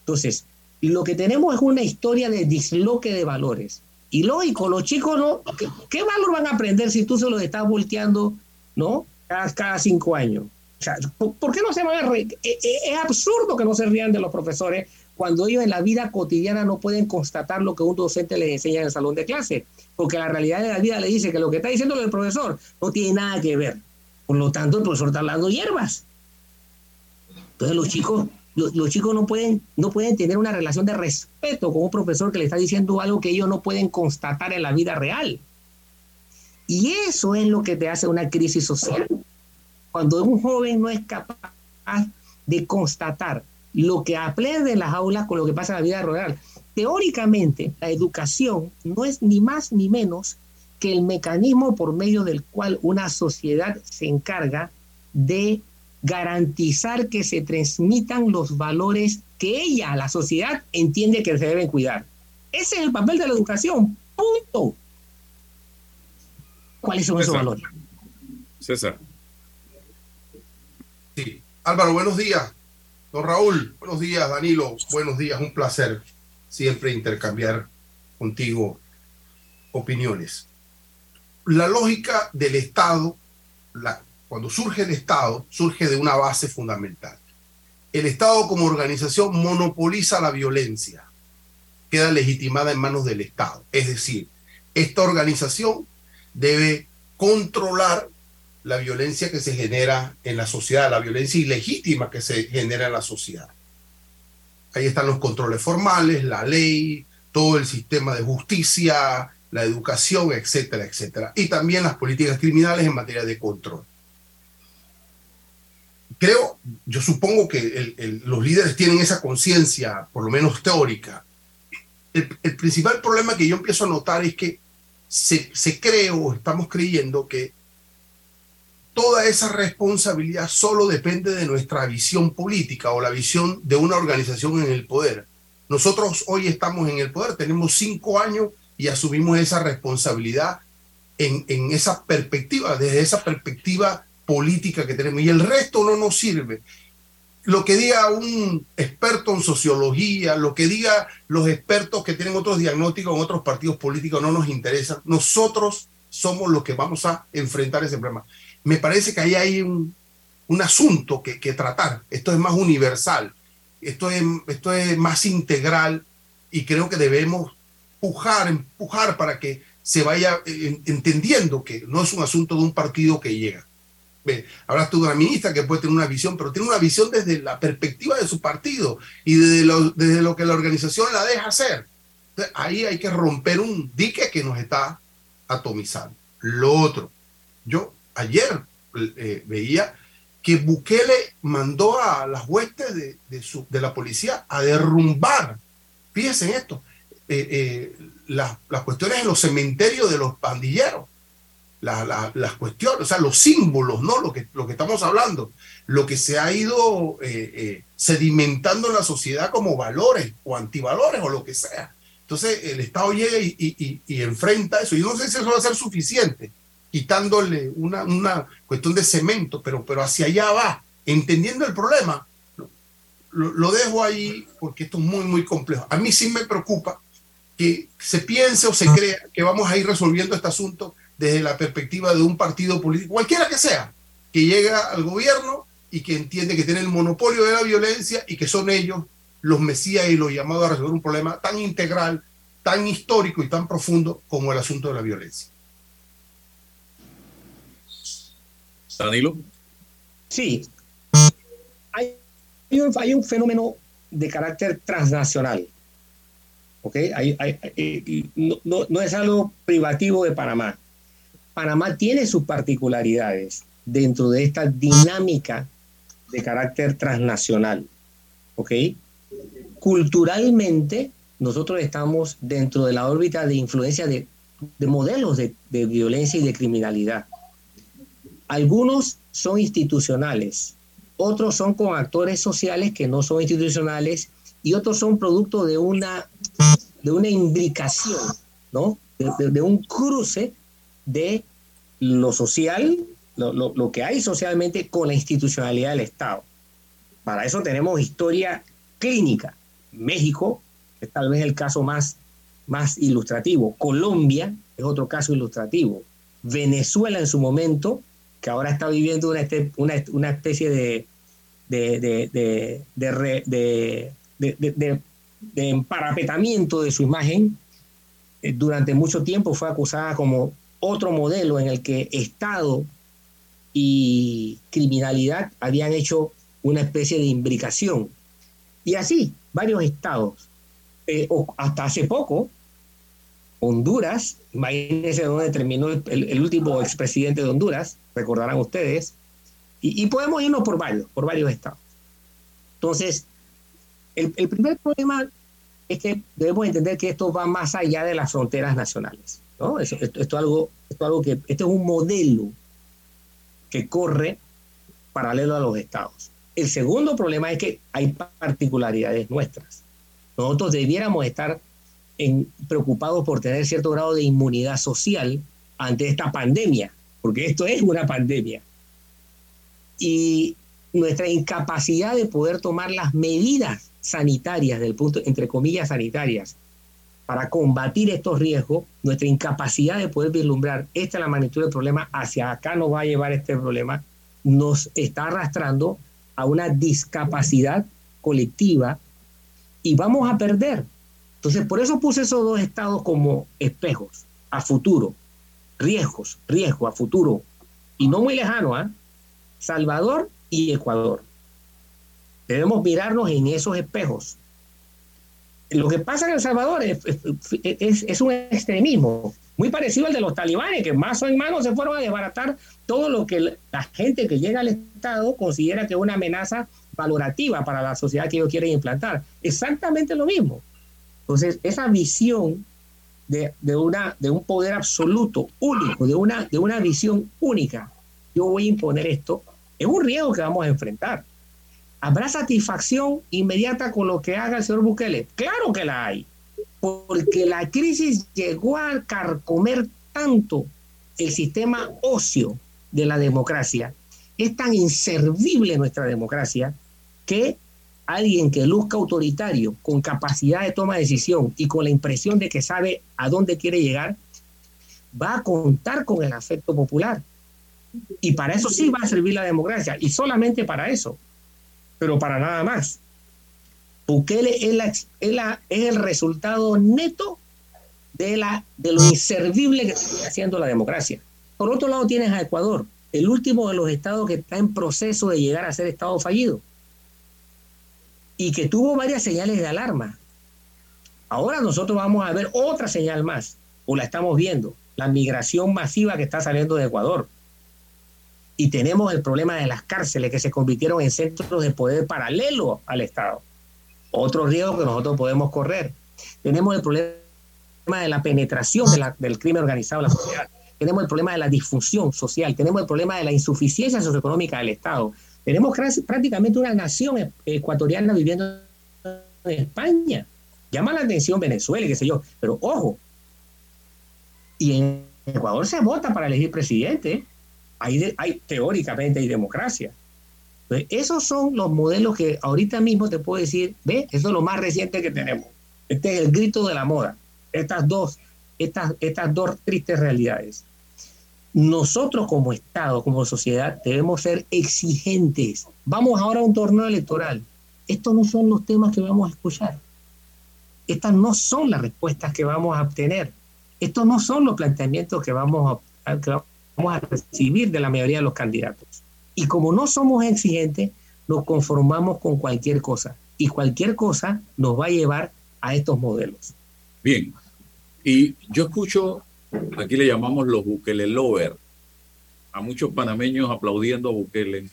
Entonces, lo que tenemos es una historia de disloque de valores. Y lógico, los chicos no, ¿qué, valor van a aprender si tú se los estás volteando, ¿no? Cada, cada cinco años. O sea, ¿por, qué no se van a reír? Es, e, es absurdo que no se rían de los profesores cuando ellos en la vida cotidiana no pueden constatar lo que un docente les enseña en el salón de clase porque la realidad de la vida le dice que lo que está diciendo el profesor no tiene nada que ver. Por lo tanto, el profesor está hablando hierbas. Entonces los chicos, los, chicos no pueden, no pueden tener una relación de respeto con un profesor que le está diciendo algo que ellos no pueden constatar en la vida real. Y eso es lo que te hace una crisis social. Cuando un joven no es capaz de constatar lo que aprende en las aulas con lo que pasa en la vida real. Teóricamente, la educación no es ni más ni menos que el mecanismo por medio del cual una sociedad se encarga de garantizar que se transmitan los valores que ella, la sociedad, entiende que se deben cuidar. Ese es el papel de la educación. Punto. ¿Cuáles son esos valores? César. Sí. Álvaro, buenos días. Don Raúl, buenos días. Danilo, buenos días. Un placer siempre intercambiar contigo opiniones. La lógica del Estado, cuando surge el Estado, surge de una base fundamental. El Estado como organización monopoliza la violencia, queda legitimada en manos del Estado. Es decir, esta organización debe controlar la violencia que se genera en la sociedad, la violencia ilegítima que se genera en la sociedad. Ahí están los controles formales, la ley, todo el sistema de justicia, la educación, etcétera, etcétera. Y también las políticas criminales en materia de control. Creo, yo supongo que los líderes tienen esa conciencia, por lo menos teórica. El, principal problema que yo empiezo a notar es que se, se cree o estamos creyendo que toda esa responsabilidad solo depende de nuestra visión política o la visión de una organización en el poder. Nosotros hoy estamos en el poder, tenemos cinco años y asumimos esa responsabilidad en, esa perspectiva, desde esa perspectiva política que tenemos. Y el resto no nos sirve. Lo que diga un experto en sociología, lo que diga los expertos que tienen otros diagnósticos en otros partidos políticos no nos interesa. Nosotros somos los que vamos a enfrentar ese problema me parece que ahí hay un, asunto que, tratar. Esto es más universal, esto es, esto es más integral y creo que debemos empujar, empujar para que se vaya eh, entendiendo que no es un asunto de un partido que llega. Hablaste de una ministra que puede tener una visión, pero tiene una visión desde la perspectiva de su partido y desde lo, desde lo que la organización la deja hacer. ahí hay que romper un dique que nos está atomizando. Lo otro, yo ayer eh, veía que Bukele mandó a las huestes de, de, la policía a derrumbar, fíjense en esto, eh, eh, las, cuestiones en los cementerios de los pandilleros, las cuestiones, o sea, los símbolos, ¿no? Lo que, lo que estamos hablando, lo que se ha ido sedimentando en la sociedad como valores o antivalores o lo que sea. Entonces el Estado llega y, y, y enfrenta eso. Yo no sé si eso va a ser suficiente, quitándole una, una cuestión de cemento, pero, pero hacia allá va, entendiendo el problema. Lo, lo, dejo ahí porque esto es muy, muy complejo. A mí sí me preocupa que se piense o se crea que vamos a ir resolviendo este asunto desde la perspectiva de un partido político, cualquiera que sea, que llega al gobierno y que entiende que tiene el monopolio de la violencia y que son ellos los mesías y los llamados a resolver un problema tan integral, tan histórico y tan profundo como el asunto de la violencia. Danilo. Sí. Hay, hay, un, fenómeno de carácter transnacional. ¿Ok? no, es algo privativo de Panamá. Panamá tiene sus particularidades dentro de esta dinámica de carácter transnacional. ¿Ok? Culturalmente, nosotros estamos dentro de la órbita de influencia de, de modelos de, de violencia y de criminalidad. Algunos son institucionales, otros son con actores sociales que no son institucionales y otros son producto de una, de una imbricación, ¿no? De, un cruce de lo social, lo, lo, que hay socialmente con la institucionalidad del Estado. Para eso tenemos historia clínica. México es tal vez el caso más, más ilustrativo. Colombia es otro caso ilustrativo. Venezuela en su momento que ahora está viviendo una, especie de, de, emparapetamiento de su imagen, eh, durante mucho tiempo fue acusada como otro modelo en el que Estado y criminalidad habían hecho una especie de imbricación. Y así, varios estados. Eh, hasta hace poco, Honduras, imagínense dónde terminó el, último expresidente de Honduras, recordarán ustedes, y, podemos irnos por varios, por varios estados. Entonces, el, primer problema es que debemos entender que esto va más allá de las fronteras nacionales. ¿no? Esto, algo, esto algo que, este es un modelo que corre paralelo a los estados. El segundo problema es que hay particularidades nuestras. Nosotros debiéramos estar preocupados por tener cierto grado de inmunidad social ante esta pandemia, porque esto es una pandemia. Y nuestra incapacidad de poder tomar las medidas sanitarias, del punto, entre comillas, sanitarias, para combatir estos riesgos, nuestra incapacidad de poder vislumbrar esta es la magnitud del problema, hacia acá nos va a llevar este problema, nos está arrastrando a una discapacidad colectiva y vamos a perder entonces, por eso puse esos dos estados como espejos a futuro, riesgos, riesgo a futuro. y no muy lejano, ¿ah? Salvador y Ecuador. Debemos mirarnos en esos espejos. Lo que pasa en El Salvador es, es, un extremismo muy parecido al de los talibanes, que más o menos se fueron a desbaratar todo lo que la gente que llega al Estado considera que es una amenaza valorativa para la sociedad que ellos quieren implantar. Exactamente lo mismo. Entonces, esa visión de, de, una, de un poder absoluto, único, de una, de una visión única, yo voy a imponer esto, es un riesgo que vamos a enfrentar. ¿Habrá satisfacción inmediata con lo que haga el señor Bukele? Claro que la hay, porque la crisis llegó a carcomer tanto el sistema ocio de la democracia. Es tan inservible nuestra democracia que alguien que luzca autoritario, con capacidad de toma de decisión y con la impresión de que sabe a dónde quiere llegar, va a contar con el afecto popular. Y para eso sí va a servir la democracia, y solamente para eso, pero para nada más. Bukele es, la, es, el resultado neto de, de lo inservible que está haciendo la democracia. Por otro lado tienes a Ecuador, el último de los estados que está en proceso de llegar a ser estado fallido y que tuvo varias señales de alarma. Ahora nosotros vamos a ver otra señal más, o la estamos viendo, la migración masiva que está saliendo de Ecuador. Y tenemos el problema de las cárceles que se convirtieron en centros de poder paralelo al Estado. Otro riesgo que nosotros podemos correr. Tenemos el problema de la penetración del crimen organizado en la sociedad. Tenemos el problema de la disfunción social. Tenemos el problema de la insuficiencia socioeconómica del Estado. Tenemos prácticamente una nación ecuatoriana viviendo en España. Llama la atención Venezuela qué sé yo, pero ojo, y en Ecuador se vota para elegir presidente, hay, hay teóricamente hay democracia. esos son los modelos que ahorita mismo te puedo decir, ve, eso es lo más reciente que tenemos. Este es el grito de la moda. Estas dos, estas, estas dos tristes realidades nosotros como Estado, como sociedad, debemos ser exigentes. Vamos ahora a un torneo electoral. Estos no son los temas que vamos a escuchar. Estas no son las respuestas que vamos a obtener. Estos no son los planteamientos que vamos a, recibir de la mayoría de los candidatos. Y como no somos exigentes, nos conformamos con cualquier cosa. Y cualquier cosa nos va a llevar a estos modelos. Bien. Y yo escucho Aquí le llamamos los Bukele Lover. A muchos panameños aplaudiendo a Bukele,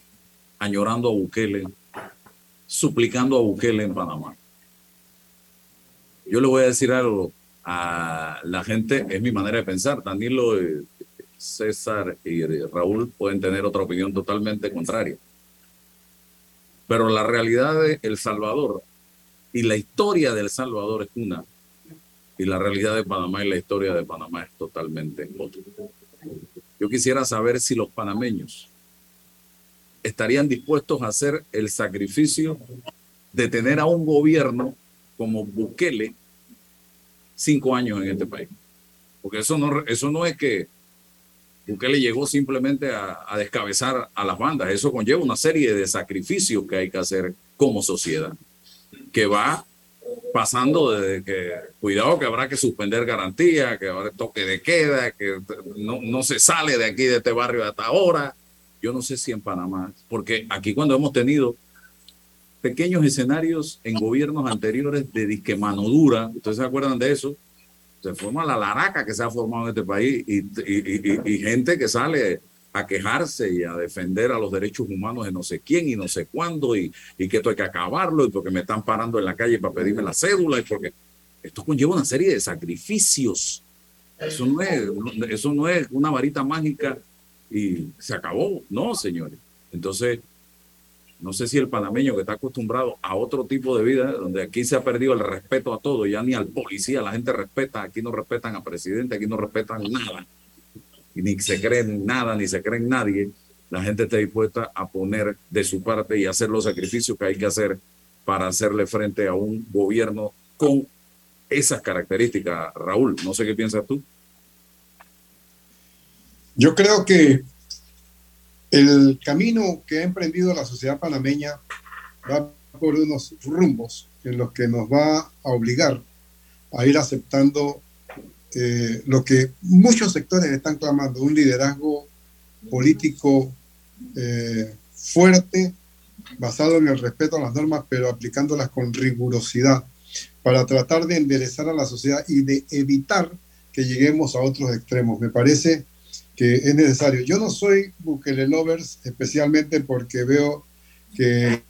añorando a Bukele, suplicando a Bukele en Panamá. Yo le voy a decir algo a la gente, es mi manera de pensar. Danilo, eh, César y Raúl pueden tener otra opinión totalmente contraria. Pero la realidad de El Salvador y la historia de El Salvador es una y la realidad de Panamá y la historia de Panamá es totalmente otra. Yo quisiera saber si los panameños estarían dispuestos a hacer el sacrificio de tener a un gobierno como Bukele cinco años en este país. Porque eso no, eso no es que Bukele llegó simplemente a, a descabezar a las bandas, eso conlleva una serie de sacrificios que hay que hacer como sociedad, que va pasando desde que, cuidado que habrá que suspender garantía, que habrá toque de queda, que no, no se sale de aquí, de este barrio hasta ahora. Yo no sé si en Panamá, porque aquí cuando hemos tenido pequeños escenarios en gobiernos anteriores de disque mano dura, ¿ustedes se acuerdan de eso? Se forma la laraca que se ha formado en este país y, y gente que sale a quejarse y a defender a los derechos humanos de no sé quién y no sé cuándo y, y que esto hay que acabarlo y porque me están parando en la calle para pedirme la cédula y porque esto conlleva una serie de sacrificios. Eso no es, eso no es una varita mágica y se acabó. No, señores. Entonces, no sé si el panameño que está acostumbrado a otro tipo de vida, donde aquí se ha perdido el respeto a todo, ya ni al policía la gente respeta, aquí no respetan a presidente, aquí no respetan nada ni se creen nada, ni se creen nadie, la gente está dispuesta a poner de su parte y hacer los sacrificios que hay que hacer para hacerle frente a un gobierno con esas características. Raúl, no sé qué piensas tú. Yo creo que el camino que ha emprendido la sociedad panameña va por unos rumbos en los que nos va a obligar a ir aceptando eh, lo que muchos sectores están clamando, un liderazgo político eh, fuerte, basado en el respeto a las normas, pero aplicándolas con rigurosidad para tratar de enderezar a la sociedad y de evitar que lleguemos a otros extremos. Me parece que es necesario. Yo no soy Bukele lovers, especialmente porque veo que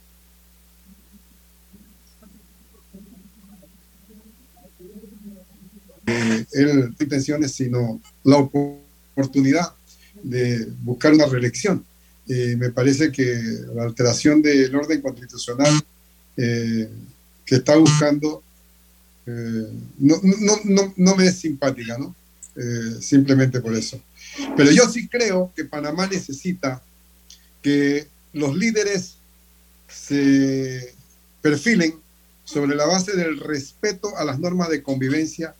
él no intenciones, sino la oportunidad de buscar una reelección. Eh, me parece que la alteración del orden constitucional eh, que está buscando eh, no, no, no, no, me es simpática, ¿no? simplemente por eso. Pero yo sí creo que Panamá necesita que los líderes se perfilen sobre la base del respeto a las normas de convivencia,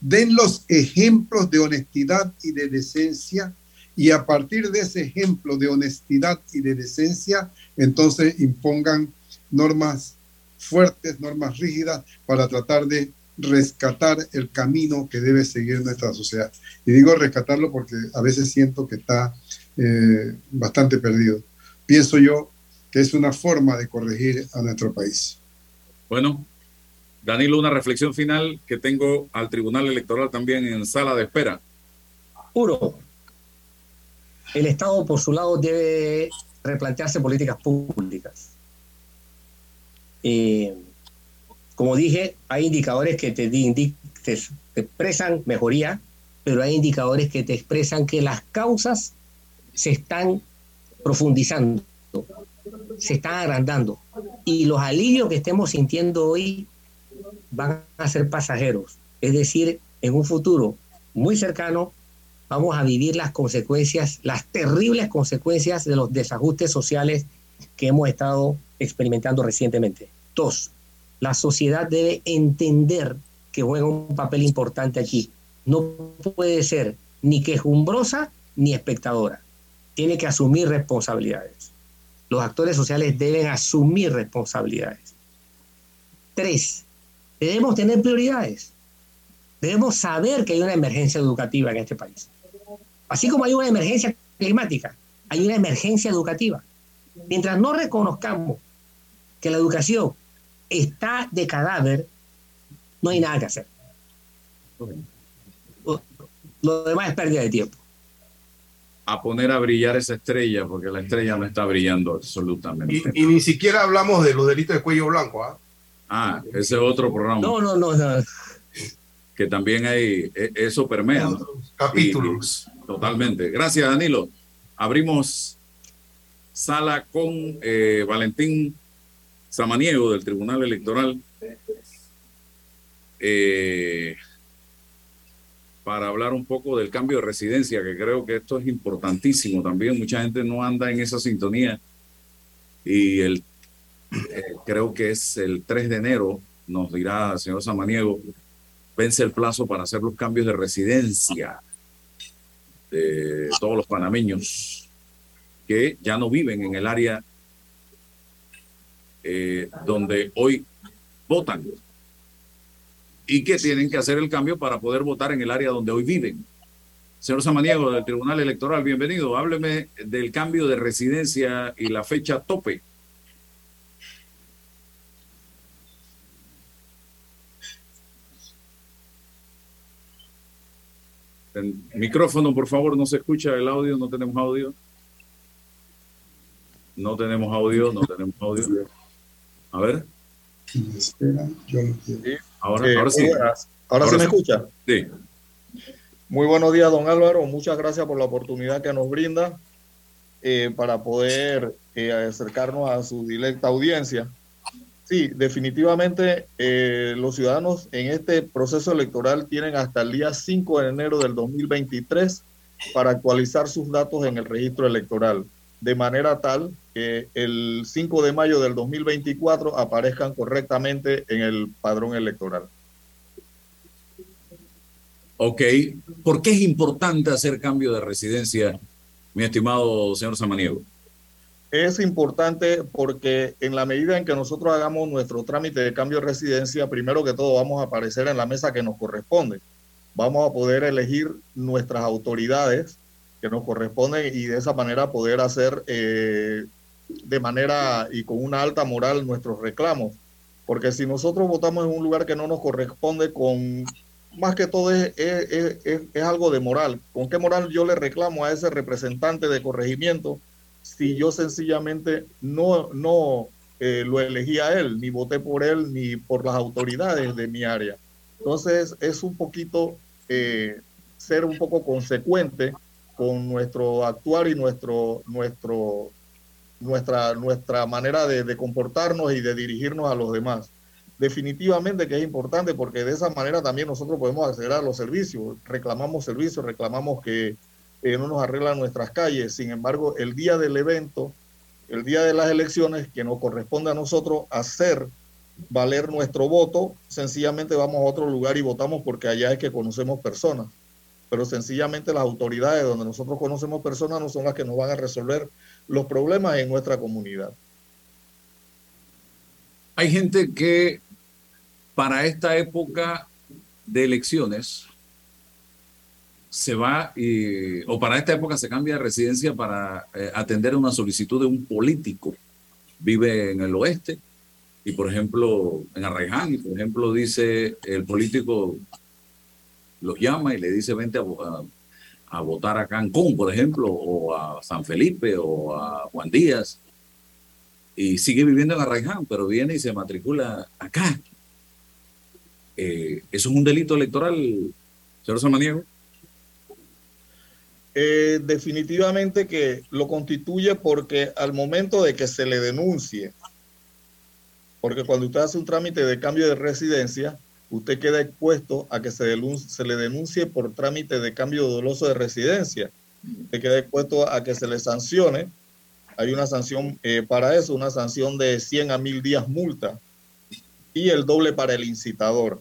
den los ejemplos de honestidad y de decencia, y a partir de ese ejemplo de honestidad y de decencia, entonces impongan normas fuertes, normas rígidas para tratar de rescatar el camino que debe seguir nuestra sociedad. Y digo rescatarlo porque a veces siento que está eh, bastante perdido. Pienso yo que es una forma de corregir a nuestro país. Bueno, Danilo, una reflexión final que tengo al Tribunal Electoral también en sala de espera. Uno, el Estado por su lado debe replantearse políticas públicas. Como dije, hay indicadores que te, te, expresan mejoría, pero hay indicadores que te expresan que las causas se están profundizando, se están agrandando. Y los alivios que estemos sintiendo hoy van a ser pasajeros. Es decir, en un futuro muy cercano vamos a vivir las consecuencias, las terribles consecuencias de los desajustes sociales que hemos estado experimentando recientemente. Dos, la sociedad debe entender que juega un papel importante aquí. No puede ser ni quejumbrosa ni espectadora. Tiene que asumir responsabilidades. Los actores sociales deben asumir responsabilidades. Tres, debemos tener prioridades. Debemos saber que hay una emergencia educativa en este país. Así como hay una emergencia climática, hay una emergencia educativa. Mientras no reconozcamos que la educación está de cadáver, no hay nada que hacer. Lo demás es pérdida de tiempo. A poner a brillar esa estrella, porque la estrella no está brillando absolutamente. Y, ni siquiera hablamos de los delitos de cuello blanco. ¿ah? Ah, ese es otro programa. No, no, no. Que también hay, e, eso permea. Capítulos. totalmente. Gracias, Danilo. Abrimos sala con eh, Valentín Samaniego del Tribunal Electoral eh, para hablar un poco del cambio de residencia, que creo que esto es importantísimo también. Mucha gente no anda en esa sintonía y el, eh, creo que es el 3 de enero, nos dirá el señor Samaniego, vence el plazo para hacer los cambios de residencia de todos los panameños que ya no viven en el área eh, donde hoy votan y que tienen que hacer el cambio para poder votar en el área donde hoy viven. Señor Samaniego del Tribunal Electoral, bienvenido. Hábleme del cambio de residencia y la fecha tope. El micrófono, por favor, no se escucha el audio, no tenemos audio. No tenemos audio, no tenemos audio. A ver. Ahora, eh, sí. Ahora, sí me escucha. Sí. Muy buenos días, don Álvaro. Muchas gracias por la oportunidad que nos brinda eh, para poder eh, acercarnos a su directa audiencia. Sí, definitivamente los ciudadanos en este proceso electoral tienen hasta el día 5 de enero del 2023 para actualizar sus datos en el registro electoral de manera tal que el 5 de mayo del 2024 aparezcan correctamente en el padrón electoral. Ok, ¿por qué es importante hacer cambio de residencia, mi estimado señor Samaniego? Es importante porque en la medida en que nosotros hagamos nuestro trámite de cambio de residencia, primero que todo vamos a aparecer en la mesa que nos corresponde. Vamos a poder elegir nuestras autoridades que nos corresponden y de esa manera poder hacer eh, de manera y con una alta moral nuestros reclamos. Porque si nosotros votamos en un lugar que no nos corresponde, con más que todo es, es, es, algo de moral. ¿Con qué moral yo le reclamo a ese representante de corregimiento si yo sencillamente no, no eh, lo elegí a él, ni voté por él, ni por las autoridades de mi área? Entonces es un poquito eh, ser un poco consecuente con nuestro actuar y nuestro, nuestro, nuestra, nuestra manera de, de, comportarnos y de dirigirnos a los demás. Definitivamente que es importante porque de esa manera también nosotros podemos acceder a los servicios. Reclamamos servicios, reclamamos que eh, no nos arreglan nuestras calles. Sin embargo, el día del evento, el día de las elecciones, que nos corresponde a nosotros hacer valer nuestro voto, sencillamente vamos a otro lugar y votamos porque allá es que conocemos personas. Pero sencillamente las autoridades donde nosotros conocemos personas no son las que nos van a resolver los problemas en nuestra comunidad. Hay gente que para esta época de elecciones se va o para esta época se cambia de residencia para eh, atender una solicitud de un político. Vive en el oeste, y por ejemplo en Arraiján, y por ejemplo dice el político, los llama y le dice vente a, votar a Cancún, por ejemplo, o a San Felipe o a Juan Díaz, y sigue viviendo en Arraiján, pero viene y se matricula acá. Eh, ¿Eso es un delito electoral, señor Samaniego? Eh, definitivamente que lo constituye porque al momento de que se le denuncie porque cuando usted hace un trámite de cambio de residencia, usted queda expuesto a que se, se le denuncie por trámite de cambio doloso de residencia. Usted queda expuesto a que se le sancione. Hay una sanción eh, para eso, una sanción de 100 a 1000 días multa y el doble para el incitador.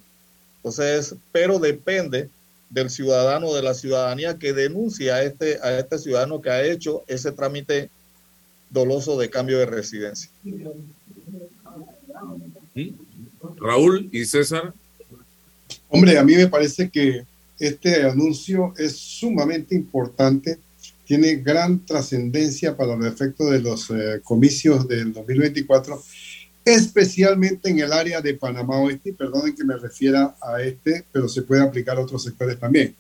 Entonces, pero depende del ciudadano, de la ciudadanía que denuncie a este, a este ciudadano que ha hecho ese trámite doloso de cambio de residencia. Raúl y César. Hombre, a mí me parece que este anuncio es sumamente importante, tiene gran trascendencia para los efectos de los eh, comicios del 2024, especialmente en el área de Panamá Oeste. Perdonen que me refiera a este, pero se puede aplicar a otros sectores también.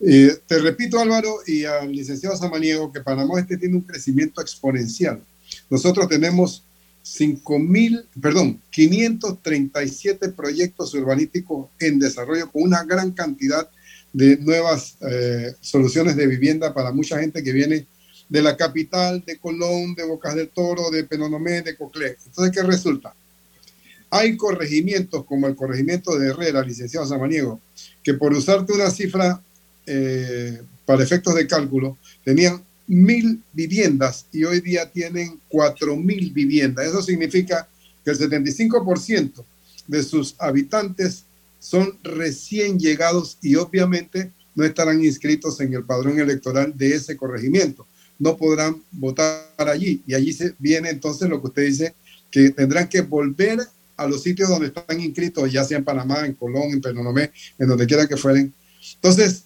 Eh, te repito, Álvaro, y al licenciado Samaniego, que Panamá Oeste tiene un crecimiento exponencial. Nosotros tenemos 5.000, perdón, 537 proyectos urbanísticos en desarrollo con una gran cantidad de nuevas eh, soluciones de vivienda para mucha gente que viene de la capital, de Colón, de Bocas del Toro, de Penonomé, de Coclé. Entonces, ¿qué resulta? Hay corregimientos como el corregimiento de Herrera, licenciado Samaniego, que por usarte una cifra eh, para efectos de cálculo, tenían mil viviendas y hoy día tienen cuatro mil viviendas. Eso significa que el 75% de sus habitantes son recién llegados y obviamente no estarán inscritos en el padrón electoral de ese corregimiento. No podrán votar allí. Y allí se viene entonces lo que usted dice, que tendrán que volver a los sitios donde están inscritos, ya sea en Panamá, en Colón, en Penonomé, en donde quiera que fueren. Entonces,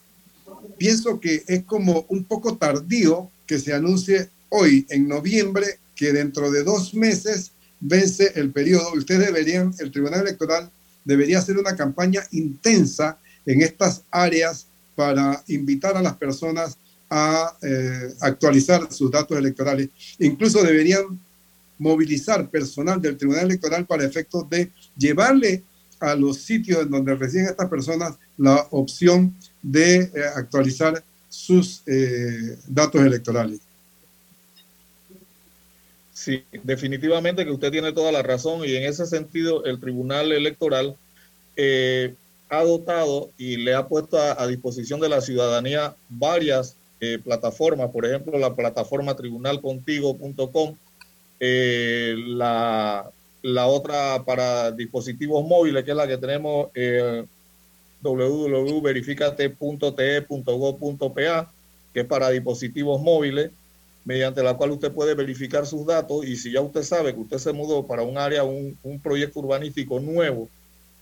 pienso que es como un poco tardío que se anuncie hoy, en noviembre, que dentro de dos meses vence el periodo. Ustedes deberían, el Tribunal Electoral debería hacer una campaña intensa en estas áreas para invitar a las personas a eh, actualizar sus datos electorales. Incluso deberían movilizar personal del Tribunal Electoral para efectos de llevarle a los sitios en donde residen estas personas la opción de eh, actualizar sus eh, datos electorales. Sí, definitivamente que usted tiene toda la razón y en ese sentido el Tribunal Electoral ha dotado y le ha puesto a, disposición de la ciudadanía varias eh, plataformas, por ejemplo la plataforma tribunalcontigo.com, la, la otra para dispositivos móviles que es la que tenemos www.verificate.te.gov.pa, que es para dispositivos móviles, mediante la cual usted puede verificar sus datos y si ya usted sabe que usted se mudó para un área, un, un proyecto urbanístico nuevo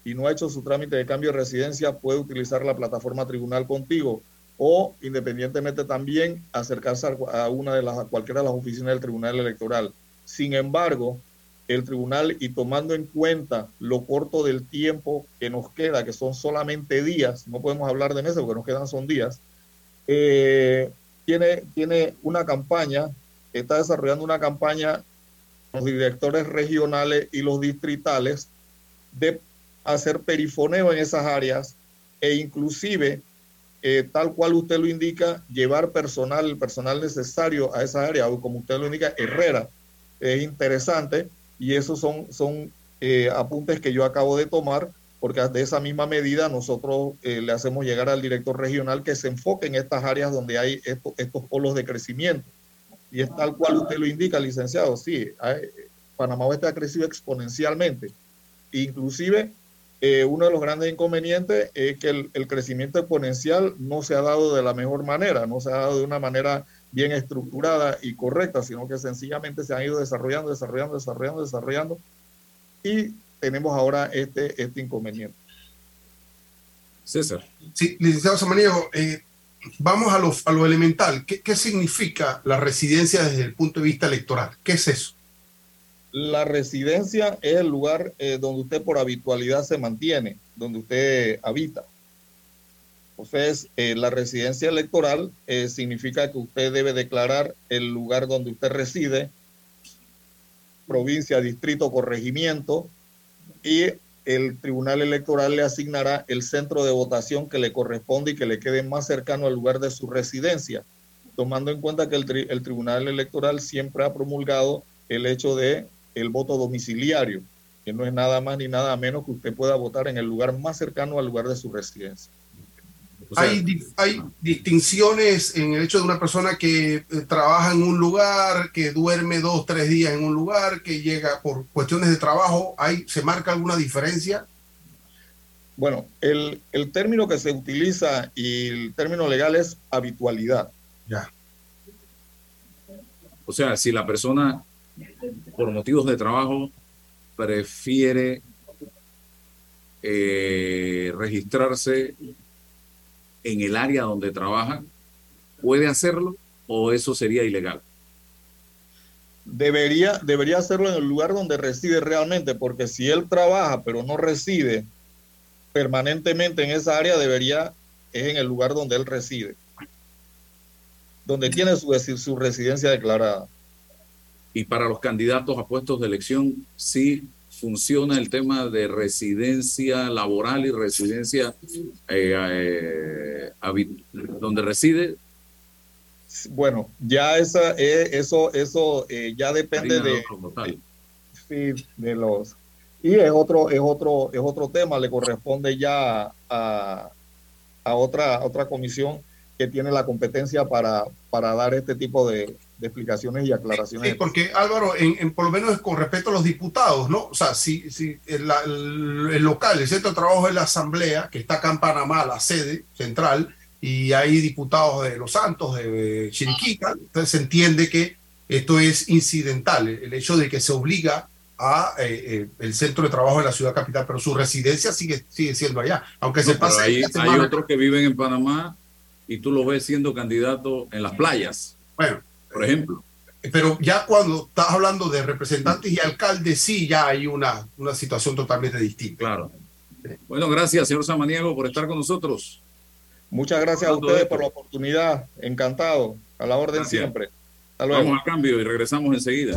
y no ha hecho su trámite de cambio de residencia, puede utilizar la plataforma Tribunal Contigo. O independientemente también acercarse a una de las, a cualquiera de las oficinas del Tribunal Electoral. Sin embargo, el tribunal y tomando en cuenta lo corto del tiempo que nos queda, que son solamente días, no podemos hablar de meses porque nos quedan son días, eh, tiene, tiene una campaña, está desarrollando una campaña los directores regionales y los distritales de hacer perifoneo en esas áreas e inclusive, eh, tal cual usted lo indica, llevar personal, el personal necesario a esa área, o como usted lo indica, Herrera. Es interesante y esos son, son eh, apuntes que yo acabo de tomar porque de esa misma medida nosotros eh, le hacemos llegar al director regional que se enfoque en estas áreas donde hay estos polos de crecimiento. Y es tal cual usted lo indica, licenciado, sí, Panamá Oeste ha crecido exponencialmente. Inclusive, eh, uno de los grandes inconvenientes es que el, el, crecimiento exponencial no se ha dado de la mejor manera, no se ha dado de una manera bien estructurada y correcta, sino que sencillamente se han ido desarrollando, desarrollando, desarrollando, desarrollando, y tenemos ahora este, este inconveniente. César. Sí, licenciado Samaniego, eh, vamos a lo, a lo elemental. ¿Qué, ¿Qué, significa la residencia desde el punto de vista electoral? ¿Qué es eso? La residencia es el lugar eh, donde usted por habitualidad se mantiene, donde usted habita. Entonces, eh, la residencia electoral eh, significa que usted debe declarar el lugar donde usted reside, provincia, distrito, corregimiento, y el tribunal electoral le asignará el centro de votación que le corresponde y que le quede más cercano al lugar de su residencia, tomando en cuenta que el, el tribunal electoral siempre ha promulgado el hecho de el voto domiciliario, que no es nada más ni nada menos que usted pueda votar en el lugar más cercano al lugar de su residencia hay, hay distinciones en el hecho de una persona que eh, trabaja en un lugar, que duerme dos, tres días en un lugar, que llega por cuestiones de trabajo. ¿hay, ¿Se marca alguna diferencia? Bueno, el, el término que se utiliza y el término legal es habitualidad. Ya. O sea, si la persona por motivos de trabajo prefiere eh, registrarse en el área donde trabaja, ¿puede hacerlo o eso sería ilegal? Debería, debería hacerlo en el lugar donde reside realmente, porque si él trabaja pero no reside permanentemente en esa área, debería, es en el lugar donde él reside, donde tiene su, su residencia declarada. Y para los candidatos a puestos de elección, sí funciona el tema de residencia laboral y residencia eh, eh, donde reside? Bueno, ya esa, eh, eso, eso ya depende de, de, los y es otro, es otro, es otro tema, le corresponde ya a, a otra, otra comisión que tiene la competencia para, para dar este tipo de, de explicaciones y aclaraciones. Sí, porque Álvaro, en, por lo menos con respecto a los diputados, ¿no? O sea, si, si el, el, local, el centro de trabajo es la Asamblea, que está acá en Panamá, la sede central, y hay diputados de Los Santos, de Chiriquica, entonces se entiende que esto es incidental, el hecho de que se obliga a eh, eh, el centro de trabajo de la ciudad capital, pero su residencia sigue, sigue siendo allá, aunque se pase... Hay, hay otros que viven en Panamá y tú los ves siendo candidato en las playas. Bueno, por ejemplo. Pero ya cuando estás hablando de representantes y alcaldes, sí, ya hay una, una situación totalmente distinta. Claro. Bueno, gracias, señor Samaniego, por estar con nosotros. Muchas gracias a ustedes por la oportunidad. Encantado. A la orden siempre. Vamos a cambio y regresamos enseguida.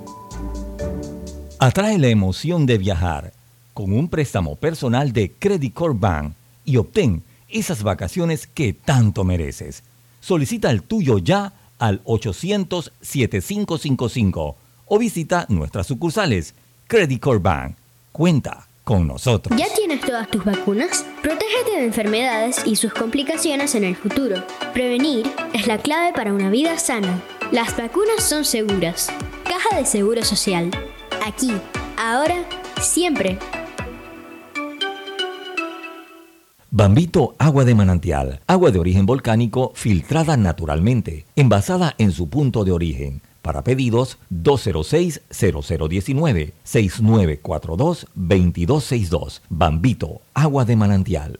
Atrae la emoción de viajar con un préstamo personal de Credit Corp Bank y obtén esas vacaciones que tanto mereces. Solicita el tuyo ya al 800-7555 o visita nuestras sucursales. Credit Corp Bank. Cuenta con nosotros. ¿Ya tienes todas tus vacunas? Protégete de enfermedades y sus complicaciones en el futuro. Prevenir es la clave para una vida sana. Las vacunas son seguras. Caja de Seguro Social. Aquí, ahora, siempre. Bambito Agua de Manantial, agua de origen volcánico filtrada naturalmente, envasada en su punto de origen. Para pedidos 206-0019-6942-2262. Bambito, agua de manantial.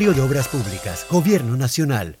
de Obras Públicas, Gobierno Nacional.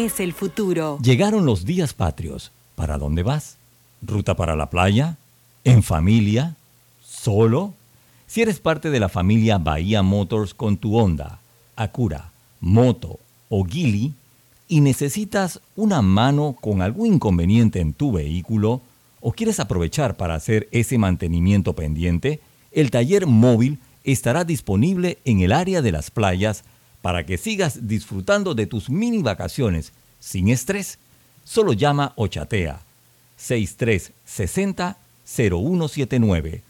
el futuro. Llegaron los días patrios. ¿Para dónde vas? ¿Ruta para la playa? ¿En familia? ¿Solo? Si eres parte de la familia Bahía Motors con tu Honda, Acura, Moto o Gili y necesitas una mano con algún inconveniente en tu vehículo o quieres aprovechar para hacer ese mantenimiento pendiente, el taller móvil estará disponible en el área de las playas para que sigas disfrutando de tus mini vacaciones sin estrés. Solo llama o chatea 6360 0179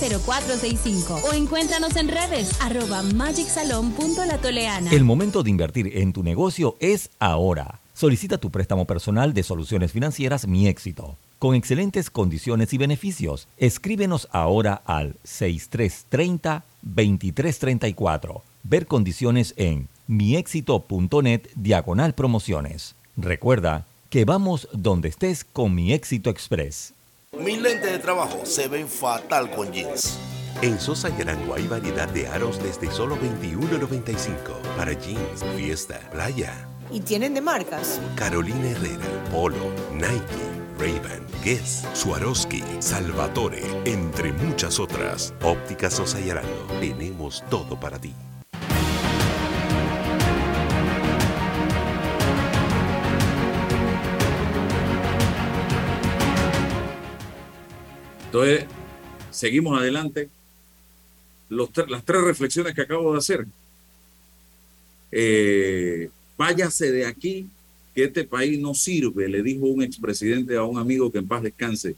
0465 o encuéntranos en redes arroba magicsalon.latoleana. El momento de invertir en tu negocio es ahora. Solicita tu préstamo personal de soluciones financieras Mi Éxito, con excelentes condiciones y beneficios. Escríbenos ahora al 6330-2334. Ver condiciones en miexito.net diagonal promociones. Recuerda que vamos donde estés con Mi Éxito Express. Mis lentes de trabajo se ven fatal con jeans. En Sosa Yarango hay variedad de aros desde solo $21.95 para jeans, fiesta, playa. ¿Y tienen de marcas? Carolina Herrera, Polo, Nike, Ray-Ban, Guess, Swarovski, Salvatore, entre muchas otras. Óptica Sosa Yarango, tenemos todo para ti. Entonces, seguimos adelante. las tres reflexiones que acabo de hacer. Eh, váyase de aquí, que este país no sirve, le dijo un expresidente a un amigo que en paz descanse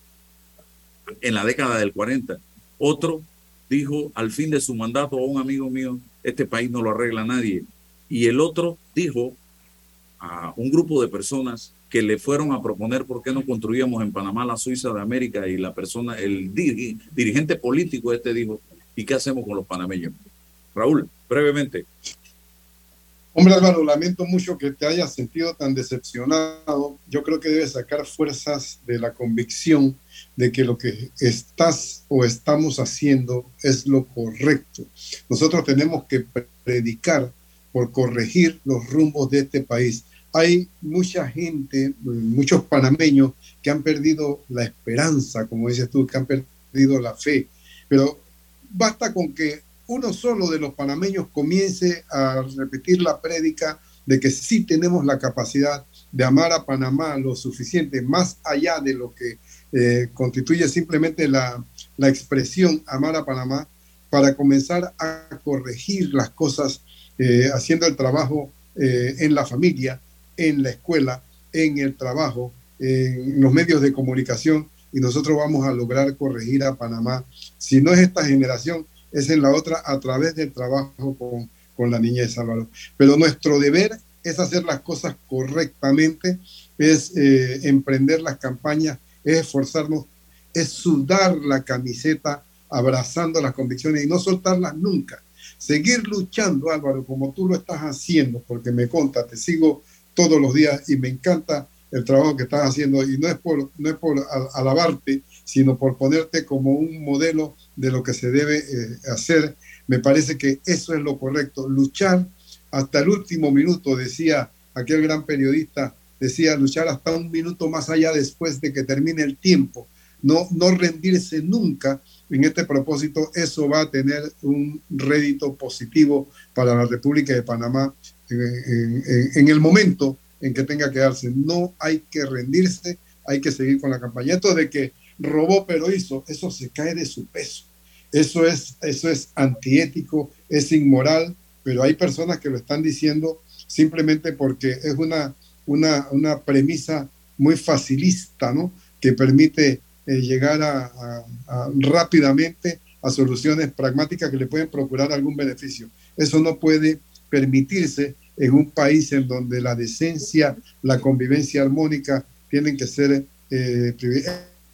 en la década del 40. Otro dijo al fin de su mandato a un amigo mío, este país no lo arregla nadie. Y el otro dijo a un grupo de personas que le fueron a proponer por qué no construíamos en Panamá la Suiza de América y la persona, el dirigente político este dijo, ¿y qué hacemos con los panameños? Raúl, brevemente. Hombre Álvaro, lamento mucho que te hayas sentido tan decepcionado. Yo creo que debes sacar fuerzas de la convicción de que lo que estás o estamos haciendo es lo correcto. Nosotros tenemos que predicar por corregir los rumbos de este país hay mucha gente, muchos panameños que han perdido la esperanza, como dices tú, que han perdido la fe. Pero basta con que uno solo de los panameños comience a repetir la prédica de que sí tenemos la capacidad de amar a Panamá lo suficiente, más allá de lo que eh, constituye simplemente la, la expresión amar a Panamá, para comenzar a corregir las cosas, eh, haciendo el trabajo eh, en la familia, en la escuela, en el trabajo, en los medios de comunicación, y nosotros vamos a lograr corregir a Panamá. Si no es esta generación, es en la otra a través del trabajo con, con la niña de Salvador. Pero nuestro deber es hacer las cosas correctamente, es eh, emprender las campañas, es esforzarnos, es sudar la camiseta abrazando las convicciones y no soltarlas nunca. Seguir luchando, Álvaro, como tú lo estás haciendo, porque me conta, te sigo todos los días y me encanta el trabajo que estás haciendo. Y no es por, no es por alabarte, sino por ponerte como un modelo de lo que se debe eh, hacer. Me parece que eso es lo correcto, luchar hasta el último minuto, decía aquel gran periodista, decía luchar hasta un minuto más allá después de que termine el tiempo, no, no rendirse nunca en este propósito, eso va a tener un rédito positivo para la República de Panamá en, el momento en que tenga que darse. No hay que rendirse, hay que seguir con la campaña. Esto de que robó pero hizo, eso se cae de su peso. Eso es, eso es antiético, es inmoral, pero hay personas que lo están diciendo simplemente porque es una, una, una premisa muy facilista, ¿no? Que permite eh, llegar a, rápidamente a soluciones pragmáticas que le pueden procurar algún beneficio. Eso no puede permitirse en un país en donde la decencia, la convivencia armónica tienen que ser eh,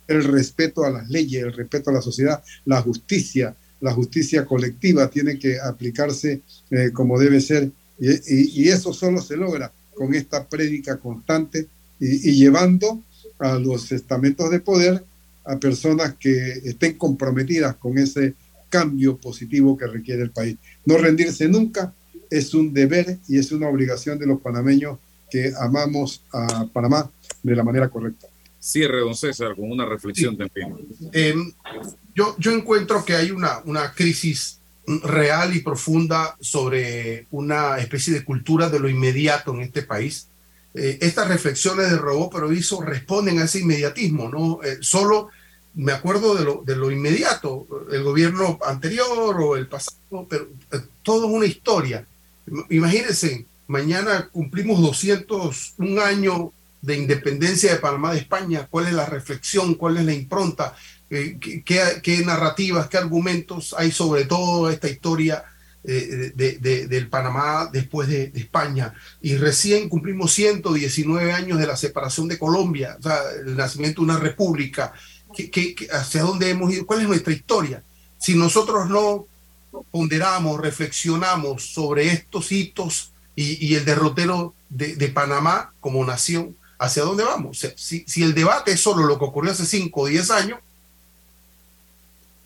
el respeto a las leyes, el respeto a la sociedad, la justicia, la justicia colectiva tiene que aplicarse eh, como debe ser y, eso solo se logra con esta prédica constante y, y llevando a los estamentos de poder a personas que estén comprometidas con ese cambio positivo que requiere el país. No rendirse nunca, es un deber y es una obligación de los panameños que amamos a Panamá de la manera correcta. Cierre, don César, con una reflexión también. Eh, yo, yo encuentro que hay una, una crisis real y profunda sobre una especie de cultura de lo inmediato en este país. Eh, estas reflexiones de Robó pero hizo responden a ese inmediatismo, ¿no? Eh, solo me acuerdo de lo, de lo inmediato, el gobierno anterior o el pasado, pero todo es una historia. Imagínense, mañana cumplimos 201 años de independencia de Panamá de España. ¿Cuál es la reflexión? ¿Cuál es la impronta? Eh, ¿qué, narrativas, qué argumentos hay sobre todo esta historia eh, de, del Panamá después de, España? Y recién cumplimos 119 años de la separación de Colombia, el nacimiento de una república. hacia dónde hemos ido? ¿Cuál es nuestra historia? Si nosotros no ponderamos, reflexionamos sobre estos hitos y, el derrotero de, Panamá como nación, ¿hacia dónde vamos? si, si, el debate es solo lo que ocurrió hace 5 o 10 años,